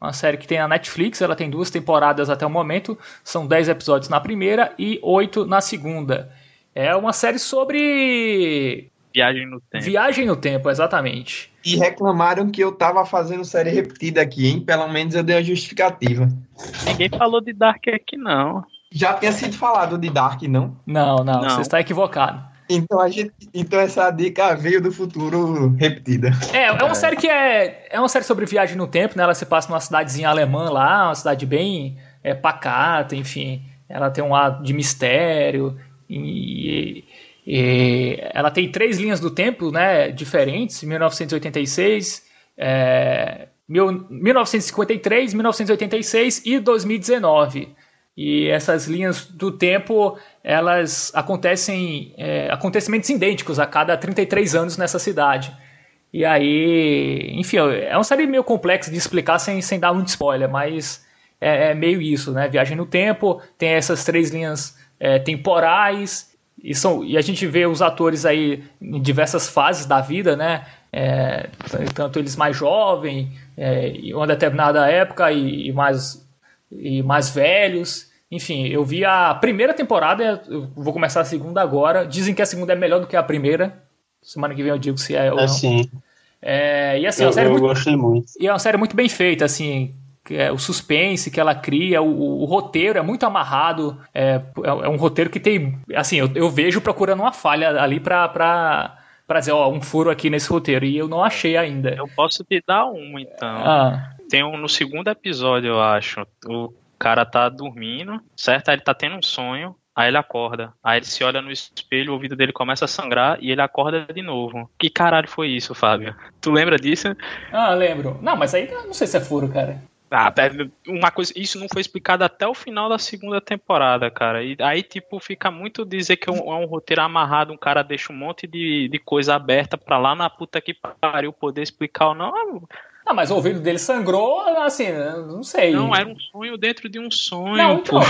Uma série que tem na Netflix, ela tem duas temporadas até o momento. São dez episódios na primeira e oito na segunda. É uma série sobre. Viagem no tempo. Viagem no tempo, exatamente. E reclamaram que eu tava fazendo série repetida aqui, hein? Pelo menos eu dei a justificativa. Ninguém falou de Dark aqui, não. Já tinha sido falado de Dark, não? Não, não, não. você está equivocado. Então, a gente, então essa dica veio do futuro repetida. É, é uma série que é, é uma série sobre viagem no tempo, né? Ela se passa numa cidadezinha alemã lá, uma cidade bem é, pacata, enfim. Ela tem um lado de mistério e, e, ela tem três linhas do tempo, né? Diferentes, 1986, é, 1953, 1986 e 2019. E essas linhas do tempo, elas acontecem, é, acontecimentos idênticos a cada 33 anos nessa cidade. E aí, enfim, é uma série meio complexa de explicar sem, sem dar muito spoiler, mas é, é meio isso, né? Viagem no tempo, tem essas três linhas é, temporais, e, são, e a gente vê os atores aí em diversas fases da vida, né? É, tanto eles mais jovens, é, em uma determinada época, e, e mais e mais velhos. Enfim, eu vi a primeira temporada, eu vou começar a segunda agora. Dizem que a segunda é melhor do que a primeira. Semana que vem eu digo se é ou não. Assim. É, e assim, é eu, uma série eu muito, gostei muito. E é uma série muito bem feita, assim. É, o suspense que ela cria, o, o roteiro é muito amarrado. É, é, um roteiro que tem. Assim, eu, eu vejo procurando uma falha ali pra. pra pra dizer, ó, um furo aqui nesse roteiro, e eu não achei ainda. Eu posso te dar um, então. Ah tem um no segundo episódio, eu acho. O cara tá dormindo, certo? Aí ele tá tendo um sonho. Aí ele acorda. Aí ele se olha no espelho, o ouvido dele começa a sangrar e ele acorda de novo. Que caralho foi isso, Fábio? Tu lembra disso? Ah, lembro. Não, mas aí não sei se é furo, cara. Ah, uma coisa, isso não foi explicado até o final da segunda temporada, cara. E aí, tipo, fica muito dizer que é um, é um roteiro amarrado, um cara deixa um monte de, de coisa aberta pra lá na puta que pariu poder explicar ou não. Ah, mas o ouvido dele sangrou, assim, não sei. Não, era um sonho dentro de um sonho. Não, então.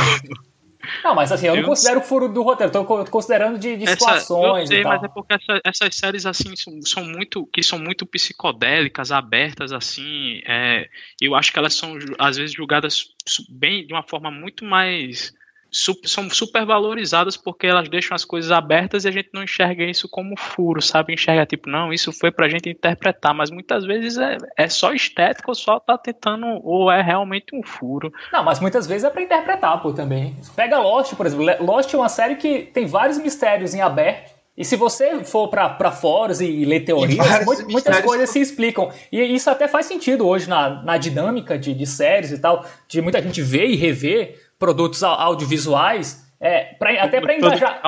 Não, mas assim, eu, não considero o furo do roteiro, tô considerando de, de essa, situações. Eu sei, mas é porque essa, essas séries assim são, são, muito que são muito psicodélicas, abertas assim. É, eu acho que elas são às vezes julgadas bem de uma forma muito mais são super valorizadas porque elas deixam as coisas abertas e a gente não enxerga isso como furo, sabe? Enxerga tipo, não, isso foi pra gente interpretar, mas muitas vezes é, é só estético ou só tá tentando, ou é realmente um furo. Não, mas muitas vezes é pra interpretar, pô, também. Pega Lost, por exemplo. Lost é uma série que tem vários mistérios em aberto. E se você for para fóruns e ler teorias, muitas, muitas coisas se explicam. E isso até faz sentido hoje na, na dinâmica de, de séries e tal, de muita gente ver e rever produtos audiovisuais, é, pra, até para engajar.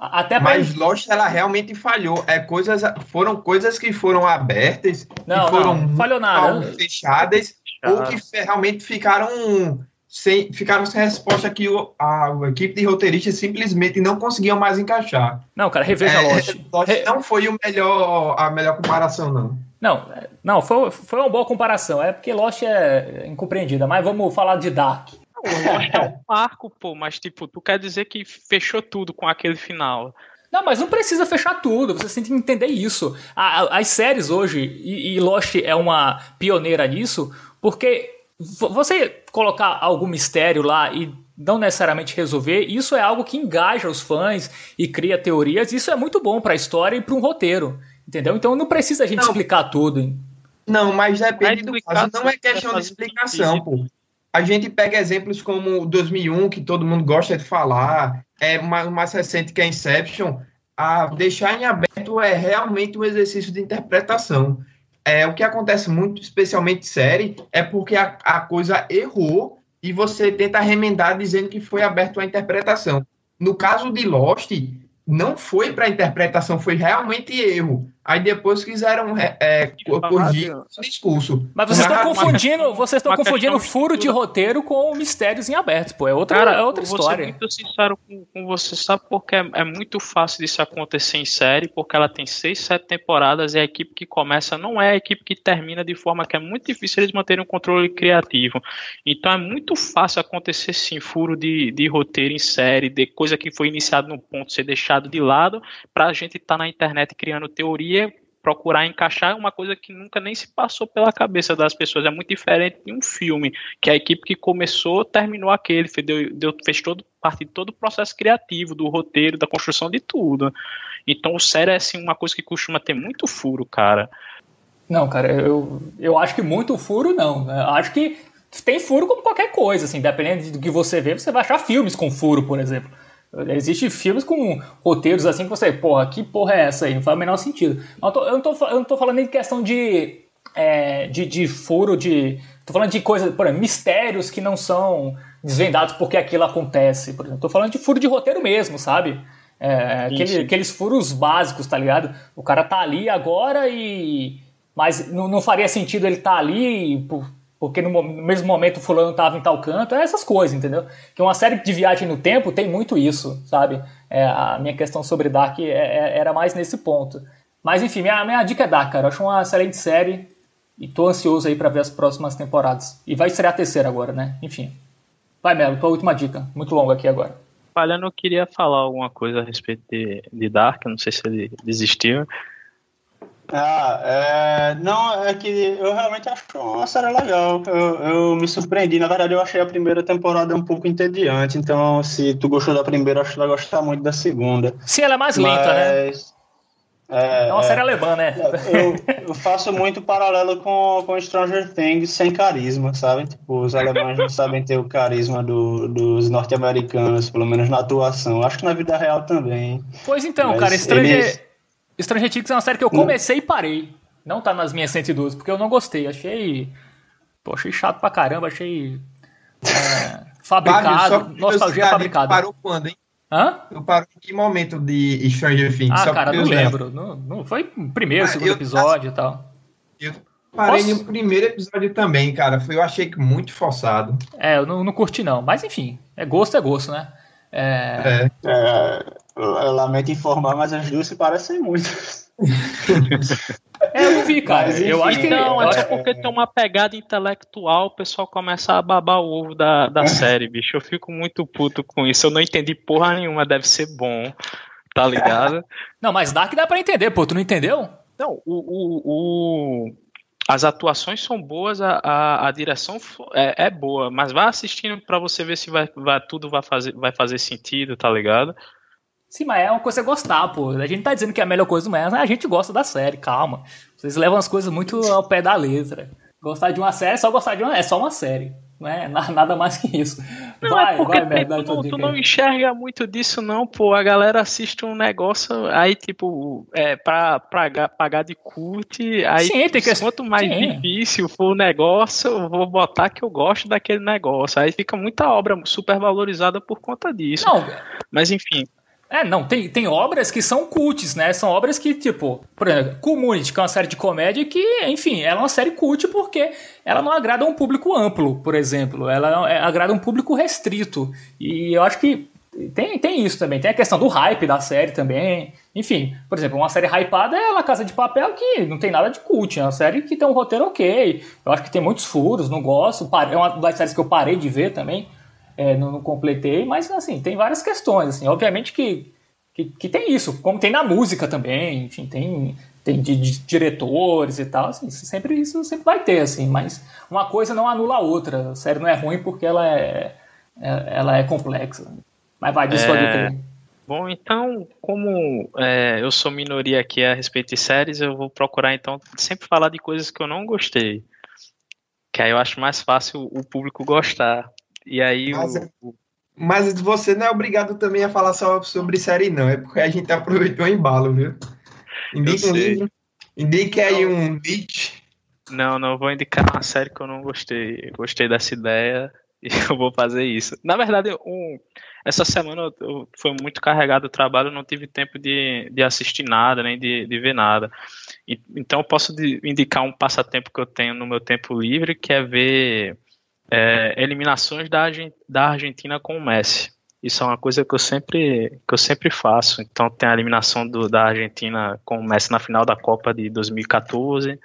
Até pra... Mas Lost ela realmente falhou. É coisas, foram coisas que foram abertas, não, que foram não, falhou nada. fechadas, ou que realmente ficaram sem, ficaram sem resposta que o, a, a, equipe de roteiristas simplesmente não conseguiam mais encaixar. Não, cara, reveja é, Lost. Lost Re... não foi o melhor, a melhor comparação, não. Não, não foi, foi uma boa comparação. É porque Lost é incompreendida. Mas vamos falar de Dark. Lost é um marco, pô, mas tipo, tu quer dizer que fechou tudo com aquele final. Não, mas não precisa fechar tudo, você tem que entender isso. As séries hoje, e Lost é uma pioneira nisso, porque você colocar algum mistério lá e não necessariamente resolver, isso é algo que engaja os fãs e cria teorias, isso é muito bom para a história e para um roteiro, entendeu? Então não precisa a gente não. explicar tudo. Não, mas depende do caso, não é questão de explicação, pô a gente pega exemplos como 2001, que todo mundo gosta de falar, é mais, mais recente que é Inception, a deixar em aberto é realmente um exercício de interpretação. É, o que acontece muito, especialmente série, é porque a, a coisa errou e você tenta remendar dizendo que foi aberto a interpretação. No caso de Lost, não foi para interpretação, foi realmente erro. Aí depois quiseram é, é corrigir o discurso. Mas vocês estão confundindo, vocês estão confundindo furo de roteiro com mistérios em aberto, pô. É outra, Cara, é outra história. Eu vou ser muito sincero com, com você, sabe porque é, é, muito fácil disso acontecer em série, porque ela tem seis, sete temporadas e a equipe que começa não é a equipe que termina de forma que é muito difícil eles manterem um controle criativo. Então é muito fácil acontecer sim furo de, de roteiro em série, de coisa que foi iniciada no ponto ser deixado de lado, pra gente estar tá na internet criando teoria procurar encaixar uma coisa que nunca nem se passou pela cabeça das pessoas. É muito diferente de um filme, que a equipe que começou terminou aquele, deu, deu, fez todo, parte de todo o processo criativo, do roteiro, da construção de tudo. Então o sério é assim, uma coisa que costuma ter muito furo, cara. Não, cara, eu, eu acho que muito furo não. Eu acho que tem furo como qualquer coisa, assim, dependendo do que você vê, você vai achar filmes com furo, por exemplo. Existem filmes com roteiros assim que você, porra, que porra é essa aí? Não faz o menor sentido. Eu, não, tô, eu não tô falando nem de questão de, é, de, de furo, de. Tô falando de coisas, por exemplo, mistérios que não são desvendados porque aquilo acontece. Por exemplo, tô falando de furo de roteiro mesmo, sabe? É, aquele, aqueles furos básicos, tá ligado? O cara tá ali agora e. Mas não, não faria sentido ele estar tá ali por, porque no, mesmo momento fulano estava em tal canto, é essas coisas, entendeu? Que uma série de viagem no tempo tem muito isso, sabe? É, a minha questão sobre Dark é, é, era mais nesse ponto. Mas enfim, minha, minha dica é Dark, cara. Eu acho uma excelente série e tô ansioso aí para ver as próximas temporadas. E vai estrear a terceira agora, né? Enfim. Vai, Melo, tua última dica. Muito longa aqui agora. Falhando, eu queria falar alguma coisa a respeito de, de Dark, não sei se ele desistiu. Ah, é, não, é que eu realmente acho uma série legal. Eu, eu me surpreendi. Na verdade, eu achei a primeira temporada um pouco entediante. Então, se tu gostou da primeira, acho que vai gostar muito da segunda. Sim, ela é mais lenta, né? É, é uma série alemã, né? Eu, eu, *laughs* faço muito paralelo com, com Stranger Things sem carisma, sabe? Tipo, os alemães não sabem ter o carisma do, dos norte-americanos, pelo menos na atuação. Acho que na vida real também. Pois então, Mas cara, Stranger, eles... Stranger Things é uma série que eu comecei e parei. Não tá nas minhas 112, porque eu não gostei. Achei. Pô, achei chato pra caramba, achei. É, *laughs* fabricado. Fábio, nostalgia fabricada. Parou quando, hein? Hã? Eu paro em que momento de Stranger Things? Ah, cara, não lembro. Não, não, foi o primeiro, ah, segundo eu, episódio e tal. Eu parei Posso? no primeiro episódio também, cara. Foi, eu achei que muito forçado. É, eu não, não curti não. Mas enfim, é gosto, é gosto, né? É... é. é eu lamento informar, mas as duas se parecem muito. É, eu não vi, cara. Mas, eu acho que não, é só porque tem uma pegada intelectual, o pessoal começa a babar o ovo da, da série, bicho. Eu fico muito puto com isso. Eu não entendi porra nenhuma, deve ser bom, tá ligado? *laughs* Não, mas Dark dá pra entender, pô. Tu não entendeu? Não, o, o, o as atuações são boas, a, a, a direção é, é, boa, mas vá assistindo para você ver se vai, vai, tudo vai fazer, vai fazer sentido, tá ligado? Sim, mas é uma coisa gostar, pô. A gente tá dizendo que é a melhor coisa do mês, a gente gosta da série, calma. Vocês levam as coisas muito ao pé da letra. Gostar de uma série é só gostar de uma. É só uma série. Não é nada mais que isso. Não, vai, é porque, vai, merda, tu, tu não enxerga muito disso, não, pô. A galera assiste um negócio aí, tipo, é, pra, pra pagar de cult. Aí, Sim, tem que... quanto mais Sim. difícil for o negócio, eu vou botar que eu gosto daquele negócio. Aí fica muita obra super valorizada por conta disso. Não. Mas enfim. É, não, tem, tem obras que são cults, né? São obras que, tipo, por exemplo, Community, que é uma série de comédia que, enfim, ela é uma série cult porque ela não agrada um público amplo, por exemplo. Ela é, agrada um público restrito. E eu acho que tem, tem isso também. Tem a questão do hype da série também. Enfim, por exemplo, uma série hypada é La Casa de Papel, que não tem nada de cult. É uma série que tem um roteiro ok. Eu acho que tem muitos furos, não gosto. É uma das séries que eu parei de ver também é, não, não, completei, mas assim, tem várias questões, assim, obviamente que, que, que, tem isso, como tem na música também, enfim, tem, tem de, de, diretores e tal, assim, sempre isso sempre vai ter, assim, mas uma coisa não anula a outra, a série não é ruim porque ela é, é ela é complexa, mas vai, disso é... Bom, então, como é, eu sou minoria aqui a respeito de séries, eu vou procurar então sempre falar de coisas que eu não gostei. Que aí eu acho mais fácil o público gostar. E aí mas, o, mas você não é obrigado também a falar só sobre série, não. É porque a gente aproveitou o embalo, viu? Indica um livro. Indique aí um beat. Não, não vou indicar uma série que eu não gostei. gostei dessa ideia *laughs* e eu vou fazer isso. Na verdade, um, essa semana eu, eu foi muito carregado o trabalho, não tive tempo de, de assistir nada, nem de, de ver nada. E, então eu posso de, indicar um passatempo que eu tenho no meu tempo livre, que é ver é, eliminações da, da Argentina com o Messi. Isso é uma coisa que eu sempre, que eu sempre faço. Então tem a eliminação do, da Argentina com o Messi na final da Copa de 2014,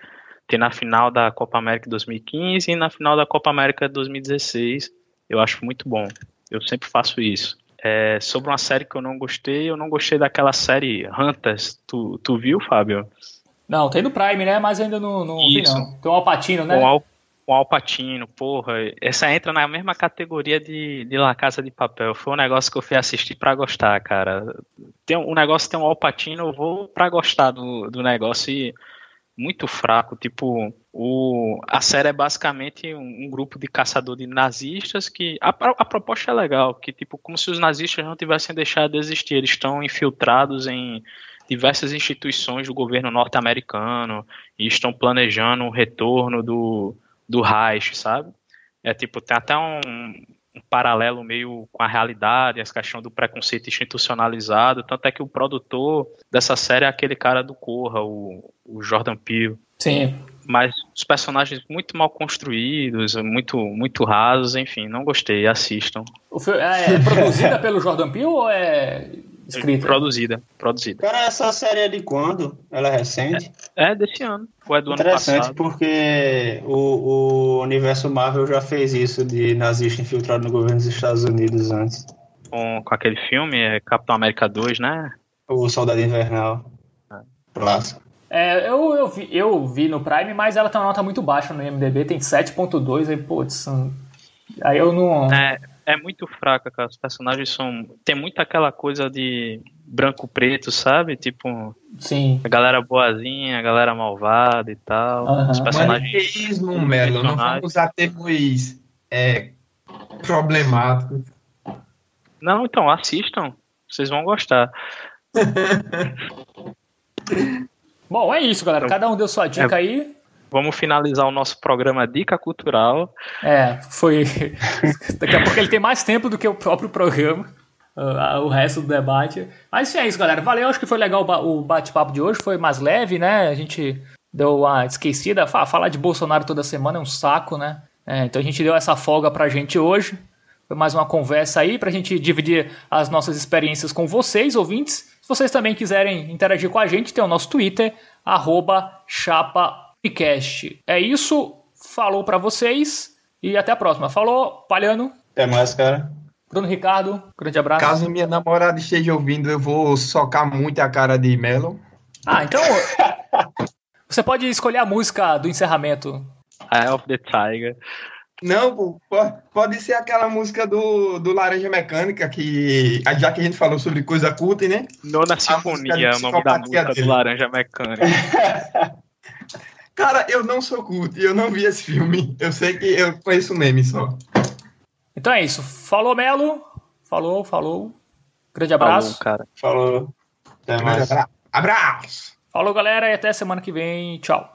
tem na final da Copa América de 2015 e na final da Copa América de 2016. Eu acho muito bom. Eu sempre faço isso. É, sobre uma série que eu não gostei, eu não gostei daquela série Hunters. Tu, tu viu, Fábio? Não, tem no Prime, né? Mas ainda não, não vi, não. Tem o Alpatino, né? Com Al o Alpatino, porra, essa entra na mesma categoria de, de La Casa de Papel. Foi um negócio que eu fui assistir para gostar, cara. Tem um negócio tem um Alpatino, eu vou para gostar do, do negócio e muito fraco. Tipo, o, a série é basicamente um, um grupo de caçador de nazistas que. A, a, proposta é legal, que tipo, como se os nazistas não tivessem deixado de existir. Eles estão infiltrados em diversas instituições do governo norte-americano e estão planejando o retorno do, do Reich, sabe? É tipo, tem até um, um paralelo meio com a realidade, essa questão do preconceito institucionalizado, tanto é que o produtor dessa série é aquele cara do Corra, o, o Jordan Peele. Sim. Mas os personagens muito mal construídos, muito muito rasos, enfim, não gostei, assistam. O filme é, é produzida pelo Jordan Peele ou é escrita? Produzida, produzida. Cara, essa série é de quando? Ela é recente? É, é desse ano. Ou é do Interessante, ano passado. porque o, o universo Marvel já fez isso de nazista infiltrado no governo dos Estados Unidos antes. Com, com aquele filme, é Capitão América 2, né? O Soldado Invernal. Clássico. É, eu, eu, vi, eu vi no Prime, mas ela tem uma nota muito baixa no IMDB, tem 7.2, aí, putz, aí eu não... É, é muito fraca, cara. Os personagens são. Tem muito aquela coisa de branco-preto, sabe? Tipo. Sim. A galera boazinha, a galera malvada e tal. Aham. Os personagens. Maniqueísmo, Melo. Não vamos usar termos é, problemáticos. Não, então, assistam. Vocês vão gostar. *laughs* Bom, é isso, galera. Cada um deu sua dica aí. Vamos finalizar o nosso programa Dica Cultural. É, foi. *laughs* Daqui a pouco ele tem mais tempo do que o próprio programa. uh, o resto do debate. Mas é isso, galera. Valeu, acho que foi legal o ba- o bate-papo de hoje. Foi mais leve, né? A gente deu uma esquecida. Fa- Falar de Bolsonaro toda semana é um saco, né? É, então a gente deu essa folga pra gente hoje. Foi mais uma conversa aí pra gente dividir as nossas experiências com vocês, ouvintes. Se vocês também quiserem interagir com a gente, tem o nosso Twitter, arroba chapapodcast. É isso, falou pra vocês e até a próxima. Falou, Palhano, Até mais, cara. Bruno Ricardo, grande abraço. Caso minha namorada esteja ouvindo, eu vou socar muito a cara de Melo. Ah, então *laughs* você pode escolher a música do encerramento. Eye of the Tiger. Não, pô, pode ser aquela música do, do Laranja Mecânica, que já que a gente falou sobre coisa culta, né? Nona Sinfonia é o nome da música dele. do Laranja Mecânica. *laughs* Cara, eu não sou culto e eu não vi esse filme. Eu sei que eu conheço o meme só. Então é isso. Falou, Melo. Falou, falou. Grande Falou, abraço. cara. Falou. Até mais. Abraço! Falou, galera, e até semana que vem. Tchau.